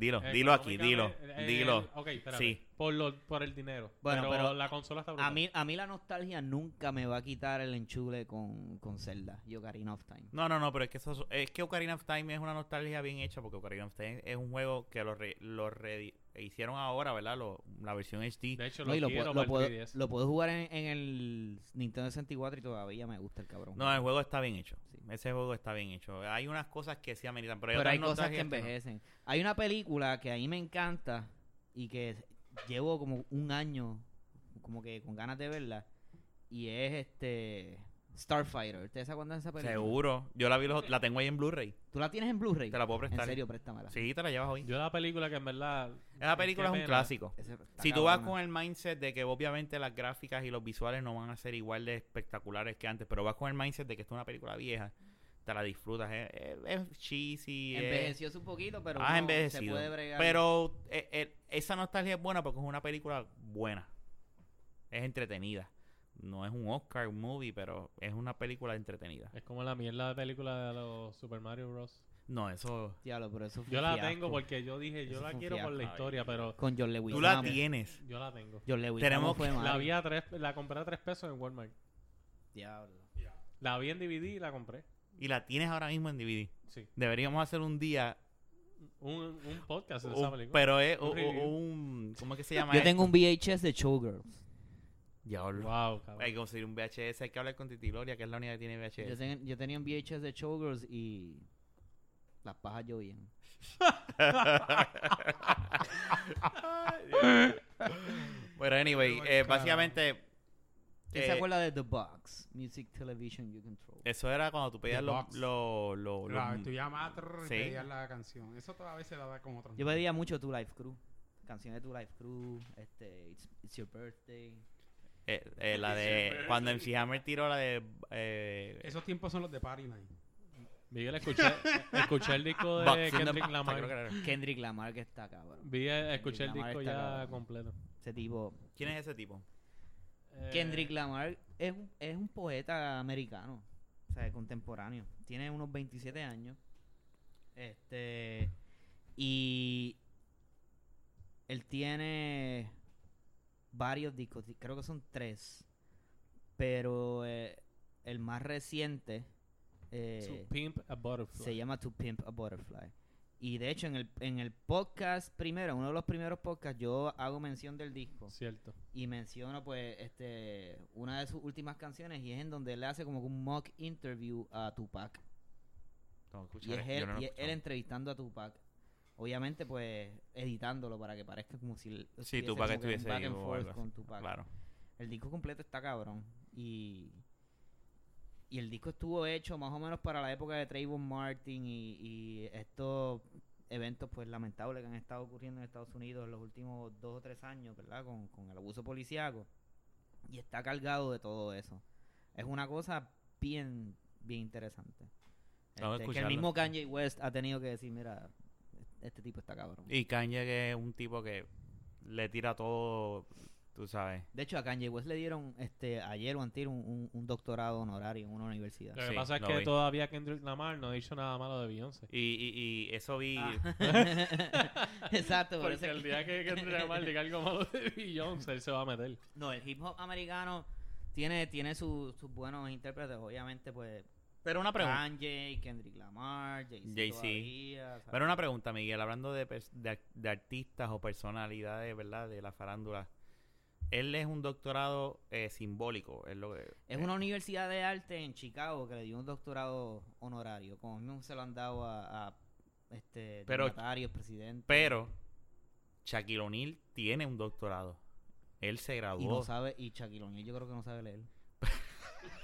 Dilo, Eh, dilo aquí, dilo, económicamente, eh, dilo. Ok, espérate. Sí. Por, lo, por el dinero. Bueno, pero, pero la consola está brutal. A mí, a mí la nostalgia nunca me va a quitar el enchule con, con Zelda y Ocarina of Time. No, no, no, pero es que eso, es que Ocarina of Time es una nostalgia bien hecha porque Ocarina of Time es un juego que lo, re- lo re- hicieron ahora, ¿verdad? Lo- la versión HD. De hecho, No, lo, y lo, quiero lo, puedo, el 3DS. lo puedo jugar en, en el Nintendo 64 y todavía me gusta el cabrón. No, el juego está bien hecho. Sí. Ese juego está bien hecho. Hay unas cosas que sí ameritan, pero hay, Pero otras hay cosas que no. envejecen. Hay una película que a mí me encanta y que llevo como un año como que con ganas de verla. Y es este Starfighter. ¿Ustedes se acuerdan de esa película? Seguro. Yo la vi, los- la tengo ahí en Blu-ray. ¿Tú la tienes en Blu-ray? Te la puedo En prestar. serio, préstamela. Sí, te la llevas hoy. Yo la película que en verdad... Esa película es un pena. clásico. Ese está Si tú vas cabrona. con el mindset de que obviamente las gráficas y los visuales no van a ser igual de espectaculares que antes, pero vas con el mindset de que esto es una película vieja, te la disfrutas. Es, es- es cheesy. es- Envejeció un poquito, pero has envejecido. se puede bregar. Pero eh, eh, esa nostalgia es buena porque es una película buena. Es entretenida. No es un Oscar movie, pero es una película entretenida. Es como la mierda de película de los Super Mario Bros. No, eso... Diablo, pero eso fue Yo la fiasco. tengo porque yo dije, yo Eso la quiero por la fiasco. historia, pero Con John Lewis. Tú la tienes. yo la tengo. John Lewis. Tenemos. La vi a tres, la compré a tres pesos en Walmart. Diablo. La vi en DVD y la compré. Y la tienes ahora mismo en DVD. Sí. Deberíamos hacer un día... Un, un podcast de esa película. pero es Un un, ¿Cómo es que se llama? Yo esto? tengo un VHS de Showgirls. Diablo. Wow, cabrón. Hay que conseguir un VHS. Hay que hablar con Titi Gloria, que es la única que tiene Yo, VHS. ten- yo tenía un VHS de Showgirls y las pajas llovían. <laughs> Bueno, anyway, Ay, eh, básicamente... ¿Quién eh, se acuerda de The Box? Music Television You Control. Eso era cuando tú pedías los... Box. Los, los, La, los- tú llamas trrr, y Sí. pedías la canción. Eso todavía se daba con otros. Yo pedía mucho Tu Life Crew. Canciones de Tu Life Crew, este, It's, It's Your Birthday. Eh, eh, la de... Cuando MC Hammer tiró la de... eh, Esos tiempos son los de Party Night. Miguel, escuché, escuché el disco de the Kendrick Bucks, Lamar. Kendrick Lamar que está cabrón. Vi, escuché el disco está ya cabrón. completo. Ese tipo. ¿Quién es ese tipo? Eh, Kendrick Lamar es, un- es un poeta americano. O sea, contemporáneo. Tiene unos 27 años. Este. Y. Él tiene varios discos. di- Creo que son tres. Pero eh, el más reciente. eh, To Pimp a Butterfly. se llama To Pimp a Butterfly. Y de hecho, en el, en el podcast primero, uno de los primeros podcasts, yo hago mención del disco. Cierto. Y menciono, pues, este una de sus últimas canciones. Y es en donde él hace como que un mock interview a Tupac. No, Y es él, no y él entrevistando a Tupac. Obviamente, pues, editándolo para que parezca como si Sí, Tupac que estuviese back and forth con Tupac. Claro. El disco completo está cabrón. Y, y el disco estuvo hecho más o menos para la época de Trayvon Martin y, y estos eventos pues lamentables que han estado ocurriendo en Estados Unidos en los últimos dos o tres años, ¿verdad? Con, con el abuso policíaco. Y está cargado de todo eso. Es una cosa bien, bien interesante. Este, que el mismo Kanye West ha tenido que decir, mira, este tipo está cabrón. Y Kanye que es un tipo que le tira todo, tú sabes. De hecho, a Kanye West le dieron este ayer o antier un, un, un doctorado honorario en una universidad. Lo que Sí, pasa es que vi. todavía Kendrick Lamar no ha dicho nada malo de Beyoncé. Y, y, y eso vi... Ah. <laughs> <laughs> Exacto, por Porque el que- día que Kendrick Lamar diga algo malo de <laughs> Beyoncé, él se va a meter. No, el hip hop americano tiene, tiene su- sus buenos intérpretes, obviamente, pues Pero una pregunta. Kanye, Kendrick Lamar, Jay-Z. Pero una pregunta, Miguel, hablando de, de, ar- de artistas o personalidades, ¿verdad? De la farándula. Él es un doctorado eh, simbólico. Es, lo que, Es una universidad de arte en Chicago que le dio un doctorado honorario, como mismo se lo han dado a, a este, Pero- presidentes. Pero Shaquille O'Neal tiene un doctorado. Él se y graduó. no sabe, y Shaquille O'Neal yo creo que no sabe leer.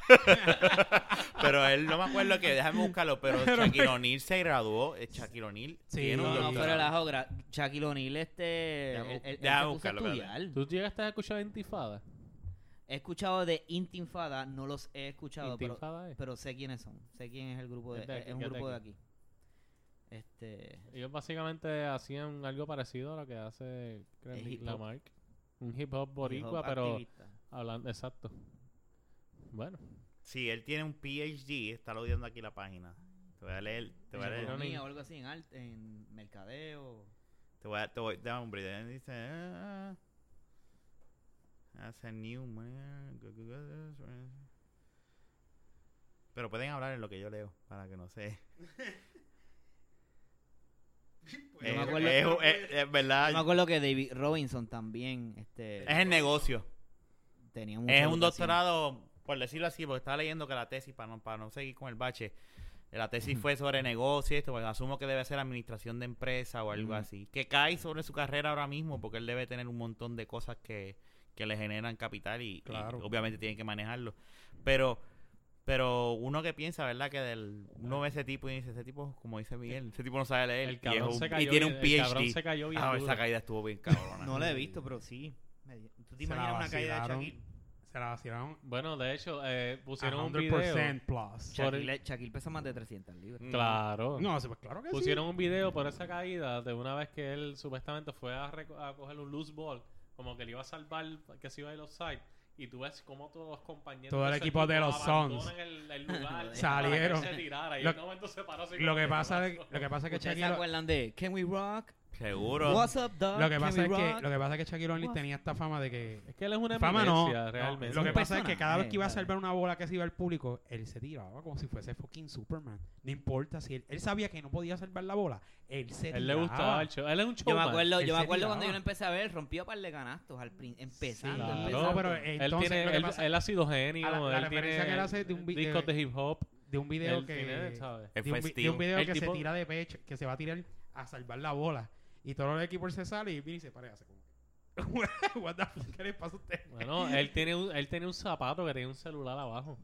<laughs> pero él no me acuerdo que, déjame buscarlo, pero Shaquille O'Neal se graduó. eh, Shaquille O'Neal Sí, No, no, pero el ajo, gra- Shaquille O'Neal, este, Déjame él- bu- él- él déjame se puso a buscarlo, estudiar. ¿Tú llegaste a escuchar Intifada? He escuchado de Intifada, no los he escuchado, pero, Intifada es. pero sé quiénes son. Sé quién es el grupo de, Es de aquí, es un grupo de aquí. Este, Ellos básicamente hacían algo parecido a lo que hace Kendrick hip hop. Lamar. Un hip hop boricua, hip hop pero activista. hablando, exacto. Bueno, Sí, él tiene un PhD. Está leyendo aquí la página. Te voy a leer. Te voy a En leer. economía o algo así, en, art- en mercadeo. Te voy a, te voy, dame un. Él Dice, ah, as a new man, Pero pueden hablar en lo que yo leo, para que no sé. <laughs> Yo Eh, me acuerdo- es, es- es verdad. Yo me acuerdo que David Robinson también este, Es el negocio. tenía mucha Es un educación. doctorado, por decirlo así, porque estaba leyendo que la tesis, para no, para no seguir con el bache, la tesis fue sobre negocio y esto, porque asumo que debe ser administración de empresa o algo así. Que cae sobre su carrera ahora mismo, porque él debe tener un montón de cosas que, que le generan capital y, y obviamente tienen que manejarlo. Pero pero uno que piensa, ¿verdad? Que del, uno ve ese tipo y dice, ese tipo, como dice Miguel, ese tipo no sabe leer. El y, es cabrón un- se y cayó tiene un bien- el cabrón PhD. se cayó bien Ah, duro. esa caída estuvo bien cabrona. No la he visto, pero sí. ¿Tú te Se imaginas una caída de. Shaquille? Se la vacilaron Bueno, de hecho, eh, pusieron un 100% video. plus. Shaquille, Shaquille pesa más de 300 libras. Mm. Claro. No, sí, pues claro que Pusieron un video por esa caída de una vez que él supuestamente fue a, a coger un loose ball, como que le iba a salvar que se iba a ir offside. Y tú ves cómo todos los compañeros. Todo el de ese equipo de los Suns. <laughs> Salieron. Lo- se paró Sí. Que pasa lo que pasa es que ¿Ustedes se Shaquille acuerdan de Can We Rock? Seguro. What's up, dog? lo que pasa es que lo que pasa es que Shaquille O'Neal tenía esta fama de que Es que él es una fama no, eminencia, no, realmente. lo que pasa es que cada vez que iba a salvar una bola que se iba al público, él se tiraba como si fuese fucking Superman. No importa si él, él sabía que no podía salvar la bola, él se él le tiraba. gustaba el show. Él es un Yo showman. me acuerdo, Él yo me acuerdo cuando tiraba. yo lo empecé a ver, rompió par de canastos al prin- empezando, Claro. empezando. No, pero Él, entonces tiene, lo que él, pasa- él ha sido genio. la- la él referencia tiene que él hace de un discos de- de hip hop. de un video él que tiene. Él de un, de un video El que tipo- se tira de pecho, que se va a tirar a salvar la bola y todo el equipo se sale y viene y se para y hace como <laughs> What the fuck, ¿qué le pasa a usted? Bueno, él tiene, un, él tiene un zapato que tiene un celular abajo.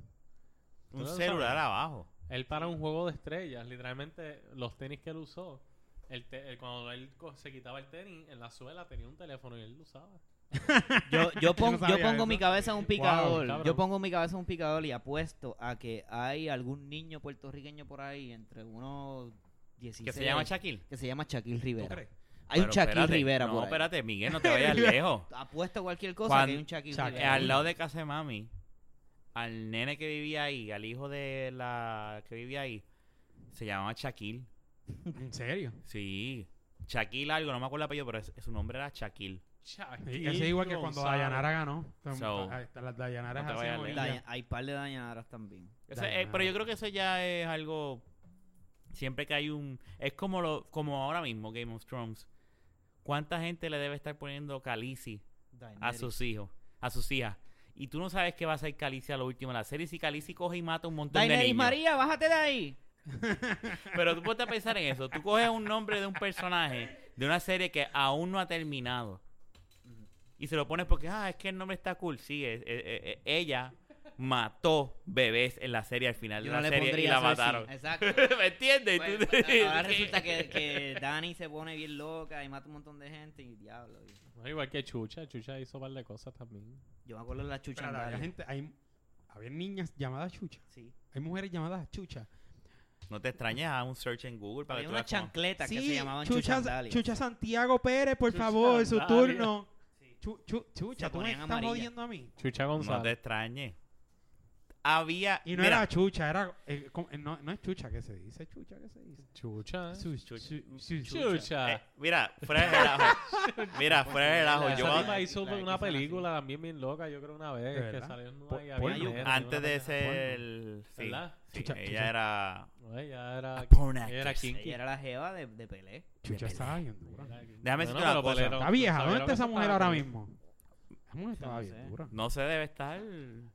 Un ¿Tú no lo celular sabes? abajo. Él para un juego de estrellas, literalmente los tenis que él usó, el te- el- cuando él se quitaba el tenis, en la suela tenía un teléfono y él lo usaba. <laughs> Yo, yo, pon- yo pongo eso. mi cabeza en un picador. yo pongo mi cabeza en un picador y apuesto a que hay algún niño puertorriqueño por ahí entre unos 16 Que se llama Shaquille. que se llama Shaquille ¿Tú Rivera. crees? Hay un Pero Shaquille espérate, Rivera No, por ahí. espérate, Miguel, no te <laughs> vayas lejos. Apuesto cualquier cosa Cuan- que hay un Shaquille Rivera. al lado de casa de mami, al nene que vivía ahí, al hijo de la que vivía ahí, se llamaba Shaquille. ¿En serio? Sí. Shaquille algo, no me acuerdo el apellido, pero es- su nombre era Shaquille. Sí, ese es igual que cuando González. Dayanara ganó. So, Ahí está, las Dayanaras no te vayas lejos. hay par de dañaderas también. Ese- eh, pero yo creo que eso ya es algo. Siempre que hay un. Es como lo como ahora mismo, Game of Thrones. ¿Cuánta gente le debe estar poniendo Khaleesi a sus hijos? A sus hijas. Y tú no sabes qué va a hacer Khaleesi a lo último de la serie. Si Khaleesi coge y mata un montón de niños. María, bájate de ahí. <laughs> Pero tú puedes pensar en eso. Tú coges un nombre de un personaje de una serie que aún no ha terminado. Y se lo pones porque, ah, es que el nombre está cool. Sí, es- ella mató bebés en la serie al final de no la serie y la mataron. Exacto. <laughs> ¿Me entiendes? Pues, pues, ahora resulta que, que Dani se pone bien loca y mata un montón de gente y diablo. No, igual que Chucha. Chucha hizo un par de cosas también. Yo me acuerdo de la chucha. Espérate, había gente, hay, había niñas llamadas chucha. Sí. Hay mujeres llamadas chucha. No te extrañas a un search en Google para Había que cómo- chancletas que Sí, se llamaban chucha, chucha Santiago Pérez, por Chucha favor, su Sandalia. turno. Chu- chu- chucha, Se tú me estás jodiendo a mí. Chucha No te González. extrañes. Había. Y no mira, era chucha, era. eh, com- eh, no, no es chucha que se dice, chucha que se dice. Chucha. Su- Chucha. su- su- Chucha. eh, mira, fuera de relajo. <laughs> mira, fuera de relajo. Esa Yo tipa cuando- hizo una película también bien loca, yo creo una vez, ¿De que verdad? salió en Po- una porno. había antes de una- ser. Sí, ¿Verdad? sí, Chucha, ella chucha. era. No, ella era, porn ella era actress. kinky. Ella era la jeva de, de Pelé. Chucha estaba bien dura. Déjame decirte una cosa. Está vieja, ¿dónde está esa mujer ahora mismo? Esa mujer estaba no bien sé. dura. No se debe estar.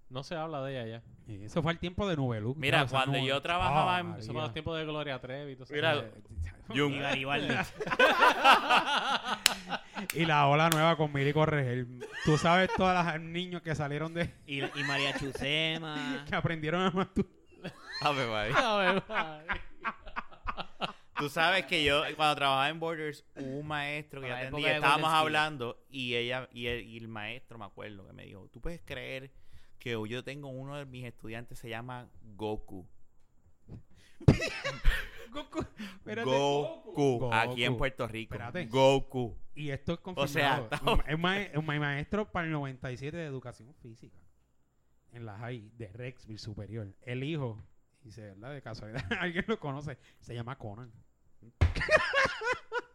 No se habla de ella ya. Y eso fue el tiempo de Nubeluz. Mira, Ya, o sea, cuando no- yo trabajaba Ah, en- María. Eso fue los tiempos de Gloria Trevi. Mira, Eh, Jung. Y Garibaldi. Y la ola nueva con Miri Corregel. Tú sabes todas las niños que salieron de... y, y María Chusema. <laughs> que aprendieron a masturbar. Ave María. A ver, madre. Tú sabes que yo, cuando trabajaba en Borders, hubo un maestro que yo atendía, estábamos hablando y ella y el, y el maestro, me acuerdo, que me dijo, ¿tú puedes creer que yo tengo uno de mis estudiantes se llama Goku? <laughs> Goku. Espérate. Goku. Goku. Aquí en Puerto Rico. Espérate. Goku. Y esto es confirmado. O sea, es ma- maestro para el 97 de educación física. En la high de Rexville Superior. El hijo, dice, ¿verdad? De casualidad, <laughs> alguien lo conoce. Se llama Conan.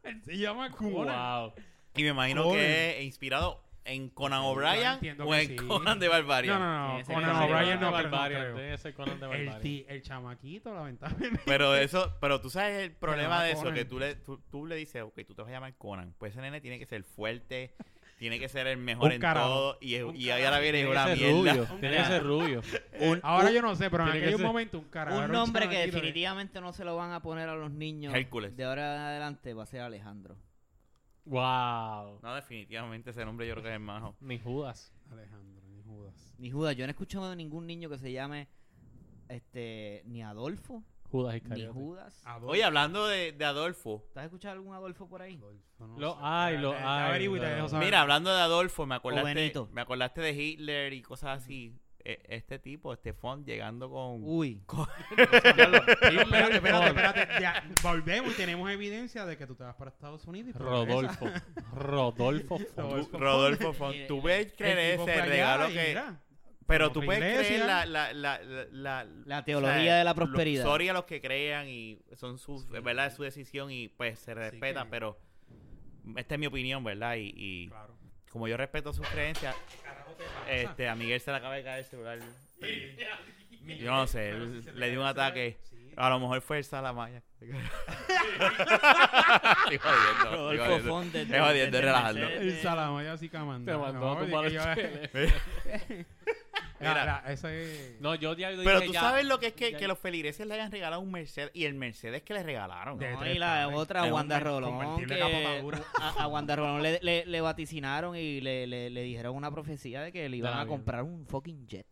Él se llama Conan. Wow. Y me imagino Conan. que es inspirado en Conan O'Brien entiendo o que en sí. Conan de Barbarian. No, no, no. Conan O'Brien no, creo. Conan de El, Barbarian. ti- el chamaquito, lamentablemente. Pero eso, pero tú sabes el problema llama de eso, Conan. que tú le, tú, tú le dices, ok, tú te vas a llamar Conan. Pues ese nene tiene que ser fuerte, tiene que ser el mejor Un en carajo. todo. Y, Un y ahora viene Tiene una que ser mierda. rubio. <laughs> Tiene que ser rubio. Ahora yo no sé, pero en tiene que aquel ser- momento un carajo. Un nombre que chamaquito definitivamente no se lo van a poner a los niños Hércules. de ahora en adelante va a ser Alejandro. Wow. No, definitivamente ese nombre yo creo que es hermano. Ni Judas. Alejandro, ni Judas. Ni Judas. Yo no he escuchado de ningún niño que se llame este ni Adolfo, Judas ni Iscariote. Judas. Adolfo. Oye, hablando de, de Adolfo. ¿Te has escuchado algún Adolfo por ahí? Adolfo, no Lo sé. hay, lo Eh, hay, averigua y te pero- dejo saber. Mira, hablando de Adolfo, me acordaste, me acordaste de Hitler y cosas así. E- Este tipo, este font llegando con... Uy. <laughs> Espérate, espérate, espérate. Ya, volvemos y tenemos evidencia de que tú te vas para Estados Unidos y. <laughs> Rodolfo. Rodolfo. Font. Rodolfo. Font. Tú El creer ese regalo que... mira, Pero tú puedes iglesia. creer la, la, la, la, la, La teología de la prosperidad. sorry a los que crean y son sus, ¿verdad? Es su decisión y pues se respeta, que- pero esta es mi opinión, ¿verdad? Y, y Claro. como yo respeto sus creencias, este, a Miguel se le acaba de caer el celular. <laughs> Yo no sé, le dio un ataque. Sí. A lo mejor fue el Salamaya. <laughs> Estoy jodiendo, estoy Rodolfo jodiendo. Font desde- Estoy jodiendo, relajando. El Salamaya así camando. Te mandó No, a chile. <laughs> Mira, Mira. mira, ese... No, yo ya Pero dije tú ya- sabes lo que es que, ya- que los feligreses le hayan regalado un Mercedes y el Mercedes que le regalaron. De No, tres y la otra, un Wanda Rolón, que <laughs> a, a Wanda Rolón le, le, le vaticinaron y le, le, le dijeron una profecía de que le iban a comprar un fucking jet.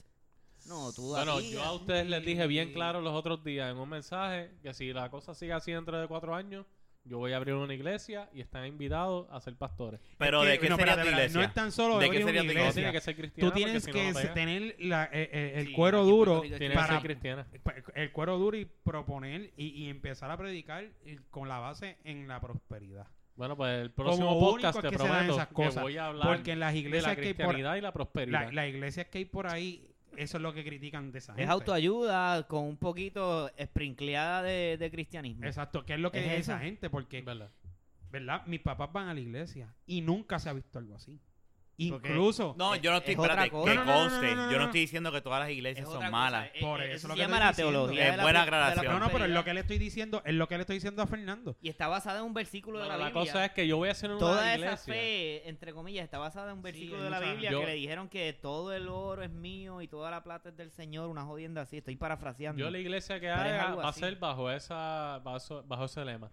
No, tú Bueno, aquí, yo a ustedes les dije bien claro los otros días en un mensaje que si la cosa sigue así dentro de cuatro años, yo voy a abrir una iglesia y están invitados a ser pastores. Pero Es ¿de que- qué no, sería tu iglesia? No es tan solo ¿De abrir qué sería una tu iglesia? tiene que ser cristiana. Tú tienes si que no tener la- eh, eh, el Sí, cuero duro para que ser cristiana. el cuero duro y proponer y, y empezar a predicar y con la base en la prosperidad. Bueno, pues el próximo Como podcast te que prometo esas que cosas, voy a hablar Porque en las de la iglesias que hay por cristianidad y la prosperidad. la, las iglesias que hay por ahí, eso es lo que critican de esa Es gente. autoayuda con un poquito esprincleada de, de cristianismo. Exacto, que es lo que Es es esa gente, porque, ¿Verdad? ¿verdad? Mis papás van a la iglesia y nunca se ha visto algo así. Incluso, No, yo no Es- estoy, es espérate, cosa. que No, no, no, no, conste. no, no, Yo no estoy diciendo que todas las iglesias Es son malas. Por eso eso lo se que llama te la estoy diciendo. teología. Es de la buena la aclaración. no, no, pero es lo que le estoy diciendo, es lo que le estoy diciendo a Fernando. Y está basada en un versículo Bueno, de la, la Biblia. cosa es que yo voy a hacer una Toda esa fe, entre comillas, está basada en un versículo de la Biblia Yo- que le dijeron que todo el oro es mío y toda la plata es del Señor, una jodienda así. Estoy parafraseando. Yo la iglesia que haga va a ser bajo esa bajo, bajo ese lema.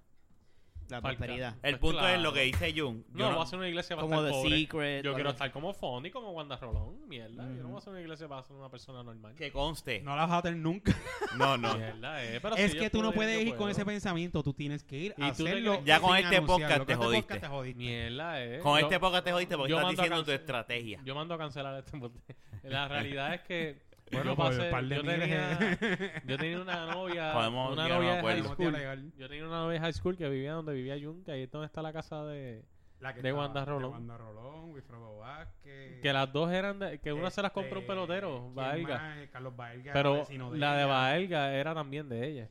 La prosperidad. El Pues punto es lo que dice Jung. Yo No, no- va a ser una iglesia para Como estar The pobre. Secret. Yo o quiero algo estar como Fonny, como Wanda Rolón, mierda. Yo no voy a hacer una iglesia para ser una persona normal. que conste. No la vas a tener nunca. <laughs> No, no. Mierda, eh, pero es si que yo tú no puedo puedes yo ir con puedo. ese pensamiento, tú tienes que ir ¿Y a tú te hacerlo. crees- Ya con sin este anunciarlo. podcast Con te este jodiste. podcast te jodiste. Mierda, eh. Con Yo- este podcast te jodiste porque yo estás mando a diciendo tu estrategia. Yo mando a cancelar este bote. <laughs> La realidad es que Bueno, yo pues, pasé, par de yo tenía, de- yo tenía una novia, <laughs> Podemos una novia de high school. Yo tenía una novia de high school que vivía donde vivía Jun, que ahí es donde está la casa de La que De estaba- Wanda Rolón. De Wanda Rolón, Wilfredo Vázquez. que las dos eran de, que una se las compró un este, pelotero, ¿quién Baelga. más? Carlos Baelga. Pero vecino la de. Baelga era también de ella.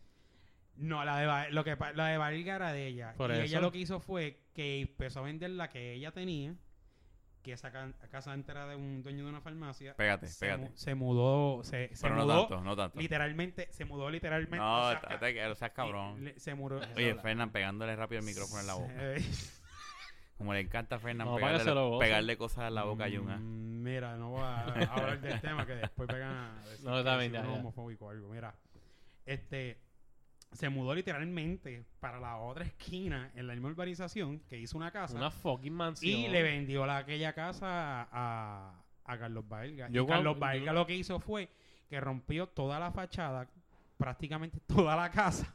No, la de, Ba- lo que, la de Baelga era de ella. Por y eso. ella lo que hizo fue que empezó a vender la que ella tenía, que esa ca- casa entera de un dueño de una farmacia. Pégate, se, pégate. mu- se mudó, se, se Pero no mudó tanto, no tanto. literalmente, se mudó literalmente. No, o sea, seas cabrón. le- se mudó. Oye, Fernán, pegándole rápido el micrófono en la boca. <laughs> Como le encanta a Fernán No, pegarle, cosas en la boca a Jung. ¿ah? Mm, Mira, no voy a a hablar del tema que después pegan a <laughs> decir No, ya. homofóbico o algo. Mira, este se mudó literalmente para la otra esquina en la misma urbanización que hizo una casa Una fucking mansión. y le vendió la, aquella casa a, a Carlos Baelga. Yo y Carlos Baelga lo que hizo fue que rompió toda la fachada, prácticamente <laughs> toda la casa.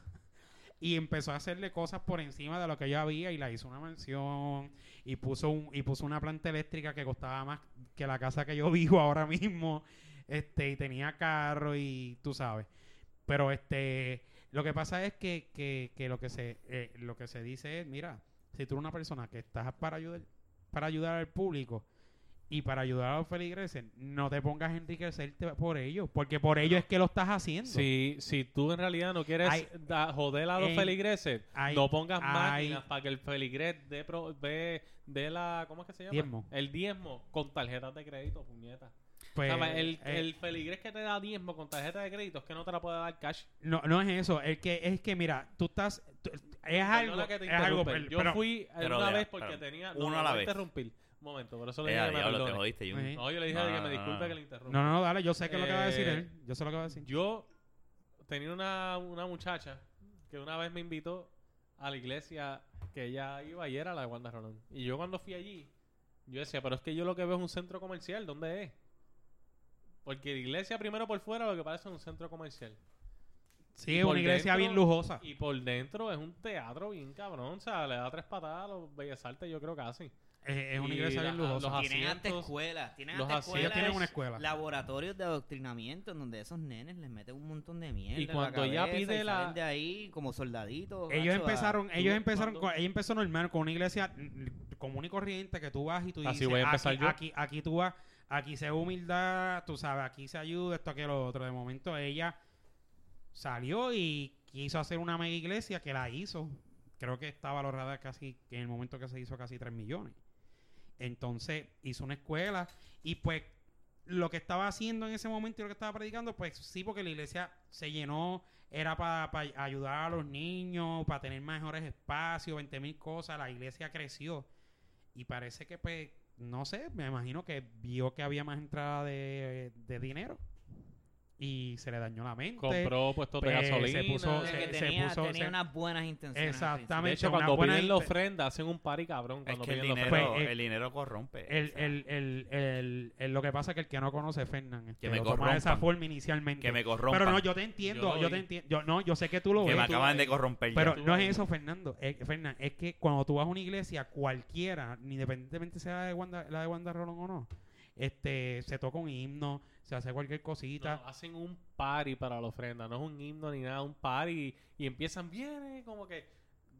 Y empezó a hacerle cosas por encima de lo que ya había y la hizo una mansión y puso un, y puso una planta eléctrica que costaba más que la casa que yo vivo ahora mismo. Este, y tenía carro y tú sabes. Pero este lo que pasa es que, que, que lo que se eh, lo que se dice es, mira, si tú eres una persona que estás para ayudar para ayudar al público y para ayudar a los feligreses, no te pongas a enriquecerte por ellos, porque por ello es que lo estás haciendo. Si, si tú en realidad no quieres Hay- da- joder a los en- feligreses, hay- no pongas hay- máquinas para que el feligres dé, pro- dé, dé la... ¿Cómo es que se llama? Diezmo. El diezmo con tarjetas de crédito, puñeta. Pues, O sea, el, eh, el feligres que te da diezmo con tarjeta de crédito es que no te la puede dar cash. no, no es eso, es que es que mira, tú estás tú- es algo, que te es algo, pero- Yo fui pero una ya, vez porque pero tenía... uno no, a la vez. interrumpir. Un momento, por eso le Eh, dije que me diablo, te jodiste. Eh. No, yo le dije No, que no, me no, disculpe no. que le interrumpa. No, no, no, dale, yo sé que es lo que va a decir Eh, él, yo sé lo que va a decir. Yo tenía una, una muchacha que una vez me invitó a la iglesia que ella iba y era la de Wanda Rolón. Y yo cuando fui allí, yo decía, pero es que yo lo que veo es un centro comercial, ¿dónde es? Porque la iglesia primero por fuera lo que parece es un centro comercial. Sí, Y es una iglesia dentro- bien lujosa. Y por dentro es un teatro bien cabrón, o sea, le da tres patadas a los Bellas Artes, yo creo casi. Es, es una iglesia bien lujosa. los Tienen asientos, escuelas, tienen los asientos- escuelas, tienen una escuela. laboratorios de adoctrinamiento en donde esos nenes les meten un montón de mierda Y en la cuando ella pide y la- salen de ahí como soldaditos. Ellos macho, a- empezaron, ellos empezaron, cuando- con, ella empezó normal con una iglesia común y corriente que tú vas y tú Así dices, voy a empezar aquí, yo. aquí, aquí tú vas, aquí se humildad, tú sabes, aquí se ayuda, esto, aquello, lo otro. De momento ella salió y quiso hacer una mega iglesia que la hizo. Creo que está valorada casi, en el momento que se hizo casi 3 millones. Entonces hizo una escuela y pues lo que estaba haciendo en ese momento y lo que estaba predicando, pues sí, porque la iglesia se llenó, era para ayudar a los niños, para tener mejores espacios, 20 mil cosas, la iglesia creció y parece que pues, no sé, me imagino que vio que había más entrada de, de dinero y se le dañó la mente. Compró puestos de Pues, se gasolina. puso- O sea, que se- se tenía, puso- tenía se- unas buenas intenciones. Exactamente. de hecho, una cuando buena piden la ofrenda, hacen un party cabrón. Es Cuando que el la dinero, ofrenda. Pues, eh, el dinero corrompe. El, o sea, el, el, el, el- lo que pasa es que el que no conoce Fernán este, Que me lo toma de esa forma inicialmente. que me corrompan. pero no, yo te entiendo, Yo te entiendo. Yo, no, yo sé que tú lo que ves. me tú- acaban de corromper pero no es eso, Fernando. Es, Fernán, es que cuando tú vas a una iglesia, cualquiera, independientemente sea la de Wanda, la de Wanda Rolón o no, este, se toca un himno, se hace cualquier cosita. No, hacen un party para la ofrenda, no es un himno ni nada, un party y empiezan, viene como que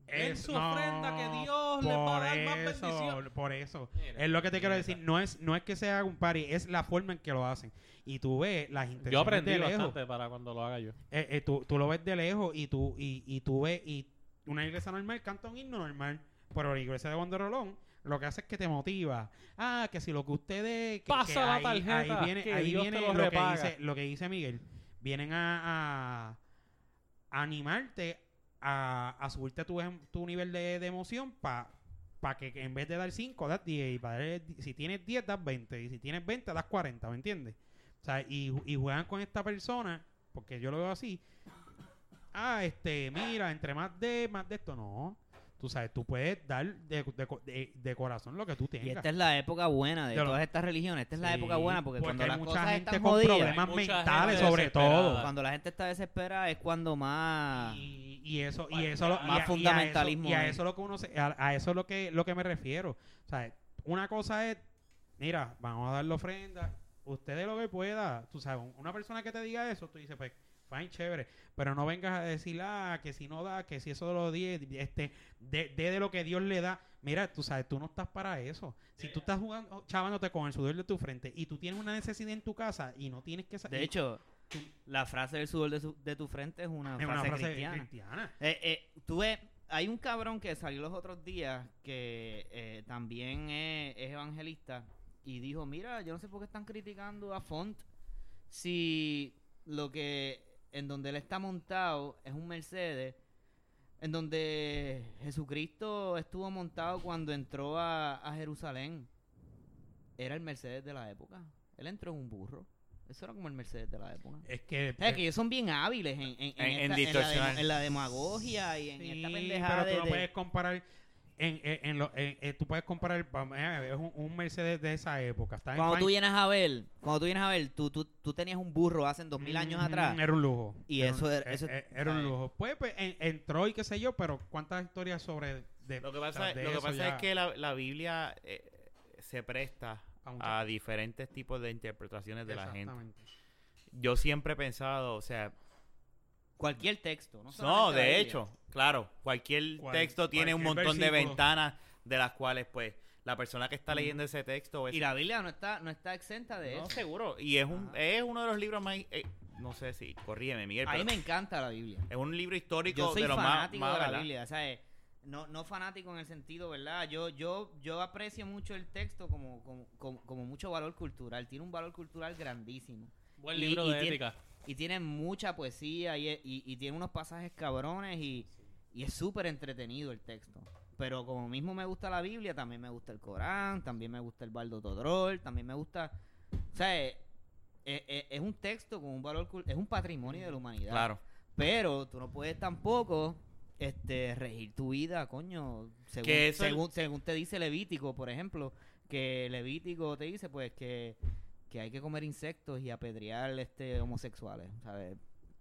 Es- su no, ofrenda que Dios les va a dar más eso, bendición. Por eso. Mira, Es lo que te quiero decir. No es, no es que sea un party, es la forma en que lo hacen. Y tú ves las intenciones Yo aprendí de lejos. bastante para cuando lo haga yo. Eh, eh, tú, tú lo ves de lejos y tú, y, y tú ves, y una iglesia normal canta un himno normal, pero la iglesia de Rolón lo que hace es que te motiva. Ah, que si lo que ustedes... Que, Pasa que la ahí, tarjeta, ahí viene, que ahí viene lo lo, que dice, lo que dice Miguel. Vienen a, a- a animarte a, a subirte tu, em- tu nivel de, de emoción para que en vez de dar 5, das 10. Y pa dar- si tienes 10, das 20. Y si tienes 20, das 40, ¿me entiendes? O sea, y, y juegan con esta persona, porque yo lo veo así. Ah, este, mira, entre más de, más de esto, no. Tú sabes, tú puedes dar de, de, de- de corazón lo que tú tengas. Y esta es la época buena de De lo- todas estas religiones. Esta es la época buena porque, cuando hay las mucha cosas gente están con jodidas, problemas mentales sobre todo. cuando la gente está desesperada es cuando más... Y, y eso y eso lo- Más y a- y a fundamentalismo eso, y a eso lo que uno se- a, a eso es lo que lo que me refiero o sea una cosa es mira vamos a darle ofrenda ustedes lo que pueda tú sabes una persona que te diga eso tú dices pues fine chévere. Pero no vengas a decir ah que si no da que si eso de los 10 este de, de, de lo que Dios le da mira tú sabes tú no estás para eso. Si tú estás jugando chavándote con el sudor de tu frente y tú tienes una necesidad en tu casa y no tienes que sa- De hecho, la frase del sudor de, su- de tu frente es una, es frase, una frase cristiana. cristiana. Eh, eh, tú ves, hay un cabrón que salió los otros días que eh, también es, es evangelista y dijo, mira, yo no sé por qué están criticando a Font si lo que en donde él está montado es un Mercedes, en donde Jesucristo estuvo montado cuando entró a, a Jerusalén. Era el Mercedes de la época. Él entró en un burro. Eso era como el Mercedes de la época. es que O sea, que ellos son bien hábiles en, en, en, En- en esta- en la, demagogia y en esta pendejada pero tú de, no de- puedes comparar en, en, en lo, en- eh, tú puedes comparar vamos, eh, es un, un Mercedes de esa época está en Cuando tú vienes a ver, cuando tú vienes a ver, tú, tú, tú tenías un burro hace dos mil años Mm, atrás. era un lujo. Y Era eso un- era- eh, eso- eh, era un lujo. Pues, pues en- entró y qué sé yo pero cuántas historias sobre de, Lo que pasa, de lo que pasa ya- es que la, la Biblia eh, se presta a diferentes tipos de interpretaciones de la gente. Yo siempre he pensado, o sea, Cualquier texto. No, de hecho, claro, cualquier Cual- texto tiene un montón de versículo. ventanas de las cuales, pues, la persona que está leyendo ese texto es Y la Biblia no está, no está exenta de no, eso. seguro y es un Ajá. es uno de los libros más eh, no sé si corrígeme Miguel A mí pero me encanta la Biblia. es un libro histórico Yo soy de los más, fanático más, de la ¿verdad? Biblia, ¿sabes? No, no fanático en el sentido, ¿verdad? Yo, yo, yo aprecio mucho el texto como, como, como, como mucho valor cultural. Tiene un valor cultural grandísimo. Buen Y- libro y de tiene- ética. Y tiene mucha poesía y, y, y tiene unos pasajes cabrones y, y es súper entretenido el texto. Pero como mismo me gusta la Biblia, también me gusta el Corán, también me gusta el Baldo Todrol, también me gusta... O sea, es, es- es un texto con un valor... Es un patrimonio de la humanidad. claro Pero tú no puedes tampoco este regir tu vida, coño, según, Que eso- según, según te dice Levítico, por ejemplo, que Levítico te dice pues que, que hay que comer insectos y apedrear este homosexuales, ¿sabes?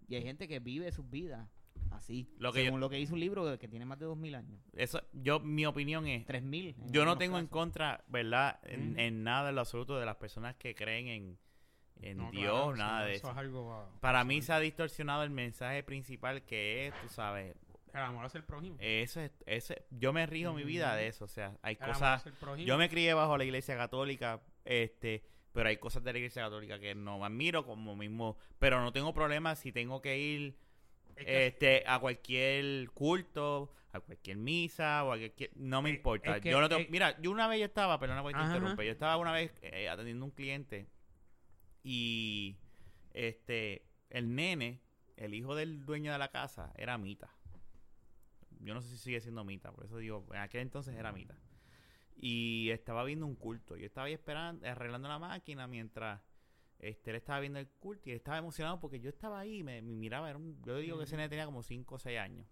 Y hay gente que vive sus vidas así, Lo que yo- según lo que dice un libro que tiene más de 2000 años, Eso, yo, mi opinión es, 3000. en yo no tengo en contra, ¿verdad? En, nada en lo absoluto de las personas que creen en, en No, Dios, claro, nada de eso eso. es algo, Para mí se ha distorsionado el mensaje principal que es, tú sabes, El amor hacia el prójimo. eso es, ese, yo me rijo mi vida de eso, o sea, hay El amor cosas, yo me crié bajo la iglesia católica, este, pero hay cosas de la iglesia católica que no admiro como mismo, pero no tengo problema si tengo que ir Es que- este a cualquier culto, a cualquier misa o a cualquier no me Eh, importa. es que- yo no tengo- mira, yo una vez yo estaba, perdona que te Ajá, interrumpa, ajá. yo estaba una vez eh, atendiendo a un cliente y este el nene, el hijo del dueño de la casa era Mita. Yo no sé si sigue siendo Mita, por eso digo, en aquel entonces era Mita. Y estaba viendo un culto. Yo estaba ahí esperando, arreglando la máquina mientras este, él estaba viendo el culto y él estaba emocionado porque yo estaba ahí y me, me miraba. Era un, yo digo que ese nene tenía como 5 o 6 años.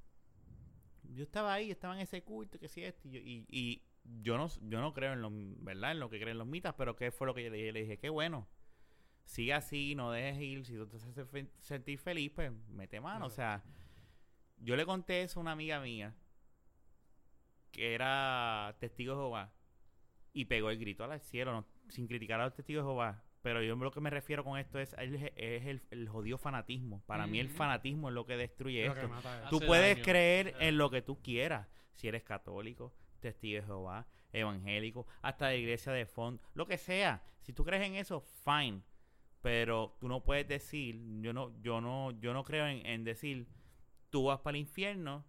Yo estaba ahí, estaba en ese culto, que sí, esto. Y, yo- y, y yo no yo no creo en lo, ¿verdad? En lo que creen los mitas, pero ¿qué fue lo que yo le dije? Le dije, qué bueno. Sigue así, no dejes ir. Si tú te haces fe- sentir feliz, pues mete mano. O sea, yo le conté eso a una amiga mía que era testigo de Jehová y pegó el grito al cielo, no- sin criticar a los testigos de Jehová. Pero yo lo que me refiero con esto es, el- es el, el jodido fanatismo. Para mí el fanatismo es lo que destruye lo que esto. es- Tú Hace puedes daño. creer en lo que tú quieras. Si eres católico, testigo de Jehová, evangélico, hasta de iglesia de fondo, lo que sea. Si tú crees en eso, fine. Pero tú no puedes decir, yo no, yo no, yo no creo en, en decir, tú vas para el infierno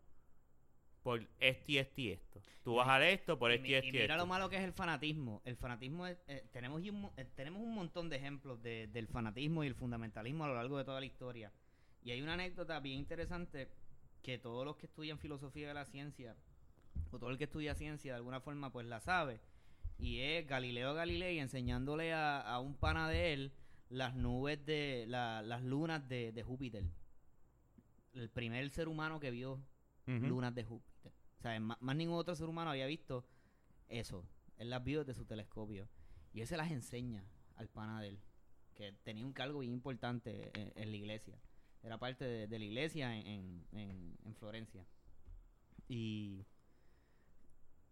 por esto y esto y esto. Tú vas a esto por Y esto y esto y y mira esto. lo malo que es el fanatismo. El fanatismo es, eh, tenemos, un, eh, tenemos un montón de ejemplos de- del fanatismo y el fundamentalismo a lo largo de toda la historia. Y hay una anécdota bien interesante que todos los que estudian filosofía de la ciencia, o todo el que estudia ciencia de alguna forma, pues la sabe. Y es Galileo Galilei enseñándole a, a un pana de él las nubes de la- las lunas de, de Júpiter. El primer ser humano que vio lunas de Júpiter. O sea, más, ningún otro ser humano había visto eso. Él las vio desde su telescopio. Y él se las enseña al pana de él, que tenía un cargo bien importante en, la iglesia. Era parte de, la iglesia en- en- en Florencia. Y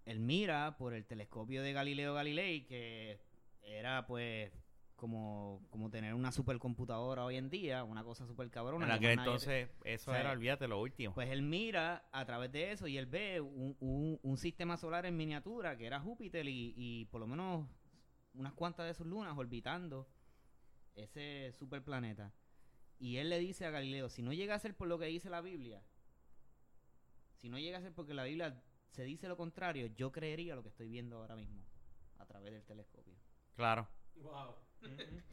él mira por el telescopio de Galileo Galilei, que era pues como, como tener una supercomputadora hoy en día, una cosa super cabrona. En que aquel te- entonces, eso o sea, era, olvídate, lo último. pues él mira a través de eso y él ve un, un- un sistema solar en miniatura que era Júpiter y, y por lo menos unas cuantas de sus lunas orbitando ese superplaneta. Y él le dice a Galileo, si no llega a ser por lo que dice la Biblia, si no llega a ser porque la Biblia se dice lo contrario, yo creería lo que estoy viendo ahora mismo a través del telescopio. claro. Wow.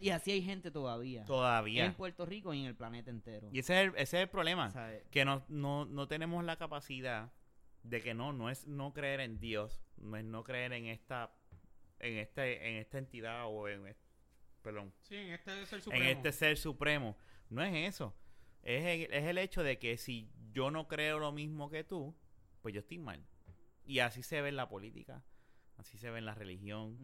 Y así hay gente todavía. Todavía. En Puerto Rico y en el planeta entero. Y ese es el, ese es el problema. ¿Sabe? que no, no, no tenemos la capacidad de que no, no es no creer en Dios, no es no creer en esta, en este, en esta entidad o en, es- perdón, Sí, en este es el en supremo. este ser supremo. No es eso. Es el, es el hecho de que si yo no creo lo mismo que tú, pues yo estoy mal. Y así se ve en la política, así se ve en la religión,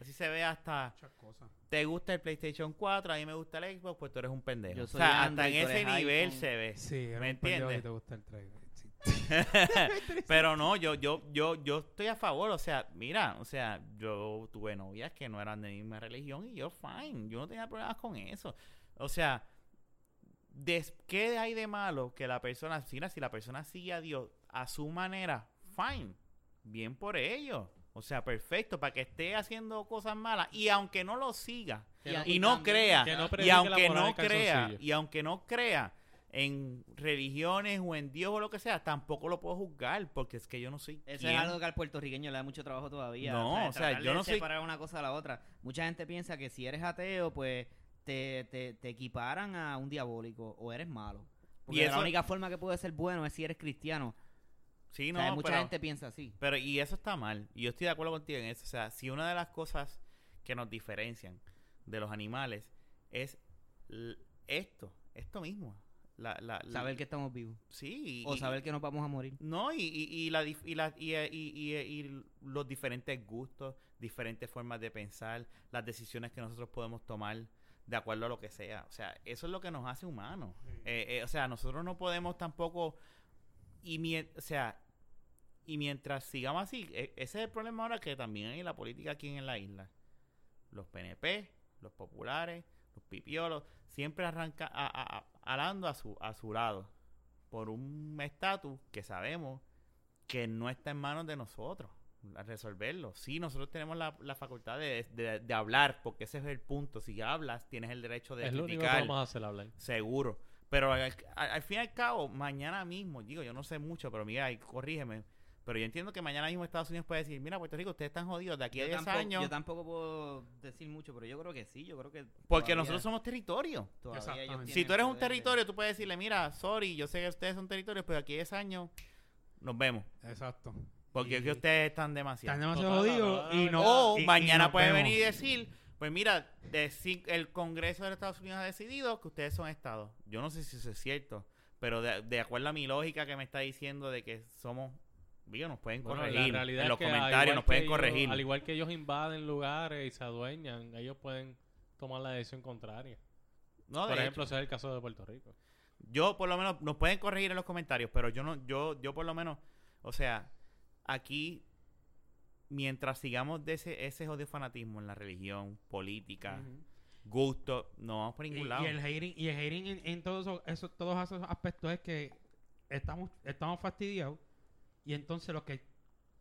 así se ve hasta Muchas cosas. te gusta el PlayStation 4, a mí me gusta el Xbox, pues tú eres un pendejo. Yo o sea, hasta en ese nivel iPhone. se ve. Sí, ¿Me entiendes? y te gusta el trailer. <laughs> Sí. <laughs> <laughs> Pero no, yo, yo, yo, yo estoy a favor, o sea, mira, o sea, yo tuve novias que no eran de mi misma religión y yo fine, yo no tenía problemas con eso. O sea, des- ¿qué hay de malo que la persona, si, si la persona sigue a Dios a su manera, fine, bien por ello. O sea, perfecto, para que esté haciendo cosas malas y aunque no lo siga Y a- y y no crea, no y aunque no crea, y aunque no crea en religiones o en Dios o lo que sea, tampoco lo puedo juzgar porque es que yo no soy Eso es algo que al puertorriqueño le da mucho trabajo todavía. No, o sea, tratar yo de no soy- separar una cosa a la otra. Mucha gente piensa que si eres ateo, pues te, te, te equiparan a un diabólico o eres malo. Porque Y la única forma que puedes ser bueno es si eres cristiano. Sí, O no, sea, mucha pero, gente piensa así. pero y eso está mal. Y yo estoy de acuerdo contigo en eso. O sea, si una de las cosas que nos diferencian de los animales es esto, esto mismo, la, la- la- Saber que estamos vivos. sí, O y- saber que nos vamos a morir. No, y, y, y, la, dif- y, la- y, y- y- y los diferentes gustos, diferentes formas de pensar, las decisiones que nosotros podemos tomar de acuerdo a lo que sea. O sea, eso es lo que nos hace humanos. Eh, eh, o sea, nosotros no podemos tampoco... Y mien- o sea, y mientras sigamos así, e- ese es el problema ahora que también hay en la política aquí en la isla. Los PNP, los populares, los pipiolos, siempre arranca a, a- alando a su, a su lado por un estatus que sabemos que no está en manos de nosotros a resolverlo. Sí, nosotros tenemos la, la facultad de, de- de hablar, porque ese es el punto. Si hablas, tienes el derecho de es lo único que vamos a hacer hablar. Seguro. Pero al, al- al fin y al cabo, mañana mismo, digo, yo no sé mucho, pero mira, y corrígeme. Pero yo entiendo que mañana mismo Estados Unidos puede decir, mira, Puerto Rico, ustedes están jodidos de aquí a Yo 10 tampoco, años. yo tampoco puedo decir mucho, pero yo creo que sí, yo creo que... Porque todavía- nosotros somos territorio. Si tú eres un de- territorio, tú puedes decirle, mira, sorry, yo sé que ustedes son territorios, pero aquí a 10 años nos vemos. Exacto. Porque Y- es que ustedes están demasiado. Están demasiado jodidos y no. o y- y mañana vemos. venir y decir, pues mira, de el Congreso de los Estados Unidos ha decidido que ustedes son estados. Yo no sé si eso es cierto, pero de, de acuerdo a mi lógica que me está diciendo de que somos, digo, nos pueden Bueno, corregir en es los que comentarios, nos pueden ellos- corregir. Al igual que ellos invaden lugares y se adueñan, ellos pueden tomar la decisión contraria. No, Por ejemplo, ese es el caso de Puerto Rico. yo por lo menos nos pueden corregir en los comentarios, pero yo no, yo, yo por lo menos, o sea, aquí mientras sigamos de ese, ese odio fanatismo en la religión, política, gusto, no vamos por ningún Y, lado. y el hating, y el hating en, en todos esos, esos- todos esos aspectos es que estamos, estamos fastidiados y entonces los que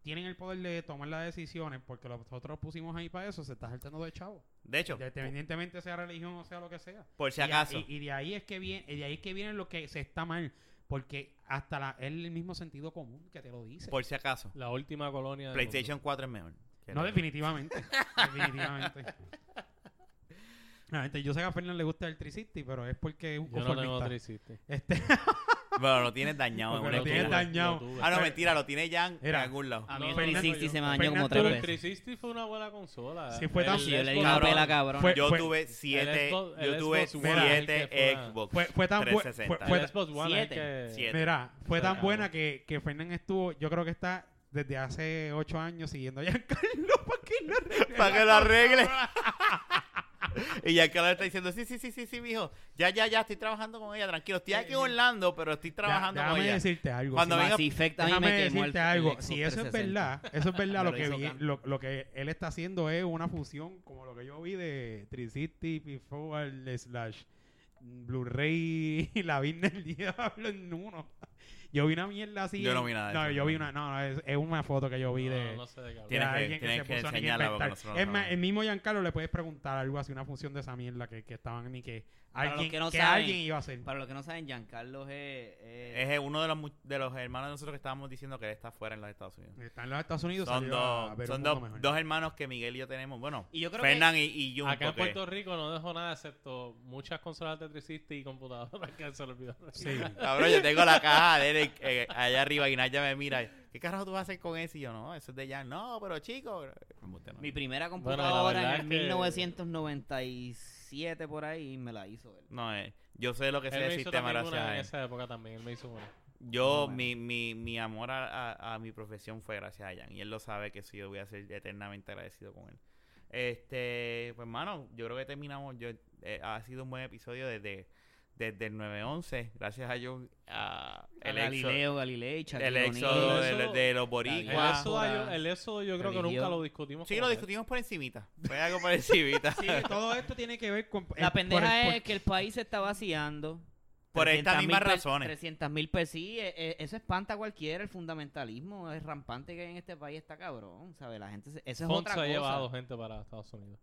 tienen el poder de tomar las decisiones, porque nosotros pusimos ahí para eso, se está saltando de chavo. De hecho, Independientemente sea religión o sea lo que sea. por si acaso, Y, y de ahí es que viene, y de ahí es que viene lo que se está mal, porque hasta la, es el mismo sentido común que te lo dice. por si acaso, La última colonia del PlayStation 4 es mejor. No, definitivamente. <laughs> definitivamente. Yo sé que a Fernan le gusta el 360, pero es porque es un. Yo no tengo conformista. 360. Este, <laughs> Bueno, lo tienes dañado. lo tienes dañado. Ah, no, mentira, lo tiene ya en algún lado. A mí el no, 360 no, se me dañó como Fernan, tres Pero el veces. 360 fue una buena consola. Sí, fue tan- yo le di una pela cabrón. Yo tuve siete, yo tuve siete Xbox fue, tan bu- fue, 360. fue el tan- Xbox One es el siete. que... Siete. mira, fue tan buena que, que Fernan estuvo, yo creo que está desde hace ocho años siguiendo a Giancarlo <laughs> para que lo arregle. Para que lo arregle. <laughs> <laughs> y ya que le está diciendo, sí, sí, sí, sí, sí, mijo. Ya, ya, ya, estoy trabajando con ella, tranquilo. Estoy aquí en Orlando, pero estoy trabajando con ella. decirte algo. Cuando si- venga- Mass Effect a mí Déjame me decirte algo. Si eso es 360. verdad, eso es verdad. <laughs> Lo, que vi- lo, lo que él está haciendo es una fusión, como lo que yo vi de 360, P4 slash Blu-ray y <laughs> la Virgen del Diablo en uno. Yo vi una mierda así. Yo no vi nada de No, eso, yo vi una. No, no, es, es una foto que yo vi de. No, no sé de qué Tienes que- tienes que a enseñarla porque nosotros no Es más, el mismo Giancarlo le puedes preguntar algo así, una función de esa mierda que, que estaban ni que Para alguien, que no que saben, alguien iba a hacer. Para los que no saben, Giancarlo es... es- Es uno de los, de los hermanos de nosotros que estábamos diciendo que él está fuera en los Estados Unidos. Está en los Estados Unidos. Son, dos, son dos, dos hermanos que Miguel y yo tenemos. Bueno, Y yo creo Fernán y, y Jun. Acá en Puerto Rico no dejó nada excepto muchas consolas de 360 y computadoras <laughs> que se le olvidó. Sí. Cabrón, yo tengo la caja de él eh, allá arriba y Naya me mira. ¿Qué carajo tú vas a hacer con eso? Y yo, no, eso es de Jan. No, pero chico. no. Mi primera Bueno, computadora la en el es que- 1997 por ahí me la hizo él. No, eh, yo sé lo que sé del hizo sistema gracias una a en él. esa época también. Él me hizo una. Yo, mi, mi, mi amor a, a- a mi profesión fue gracias a Jan. Y él lo sabe que sí, yo voy a ser eternamente agradecido con él. Este, pues, mano, yo creo que terminamos. Yo, eh, ha sido un buen episodio desde, desde el 9-11. Gracias a John. A El éxodo, Galileo Galilei, el éxodo de, los boricuas. yo, el éxodo yo creo que nunca lo discutimos. Sí, lo discutimos por encimita. Fue algo por <laughs> encimita. Sí, todo esto tiene que ver con. La eh, pendeja por el- por- es que el país se está vaciando. Por estas 300.000 mismas razones. 300 mil pesos. Sí, eh, eh, eso espanta a cualquiera. El fundamentalismo es rampante que hay en este país está cabrón. ¿sabes? La gente. se- Eso es otra ha cosa. llevado gente para Estados Unidos.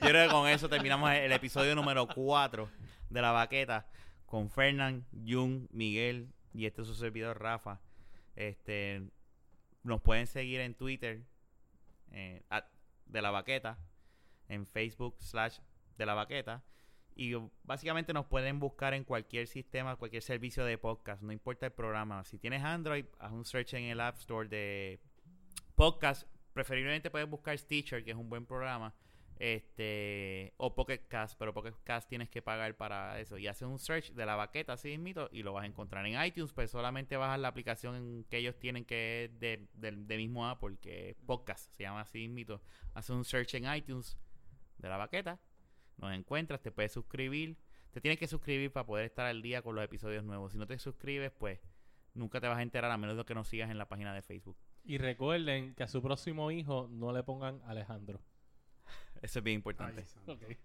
Yo creo que con eso terminamos el episodio número 4 de La Baqueta con Fernán, Jun, Miguel y este es su servidor Rafa. Este, nos pueden seguir en Twitter eh, de La Baqueta, en Facebook slash de La Baqueta y básicamente nos pueden buscar en cualquier sistema, cualquier servicio de podcast, no importa el programa. Si tienes Android, haz un search en el App Store de podcast. Preferiblemente puedes buscar Stitcher, que es un buen programa Este, o Pocket Cast, pero Pocket Cast tienes que pagar para eso. Y haces un search de la baqueta así mismito y lo vas a encontrar en iTunes, pues solamente bajas la aplicación que ellos tienen que es de, del- de mismo Apple, que es Podcast, se llama así mismito. Haces un search en iTunes de la baqueta, nos encuentras, te puedes suscribir. Te tienes que suscribir para poder estar al día con los episodios nuevos. Si no te suscribes, pues nunca te vas a enterar a menos de que nos sigas en la página de Facebook. Y recuerden que a su próximo hijo no le pongan Alejandro. Eso es bien importante. Ay.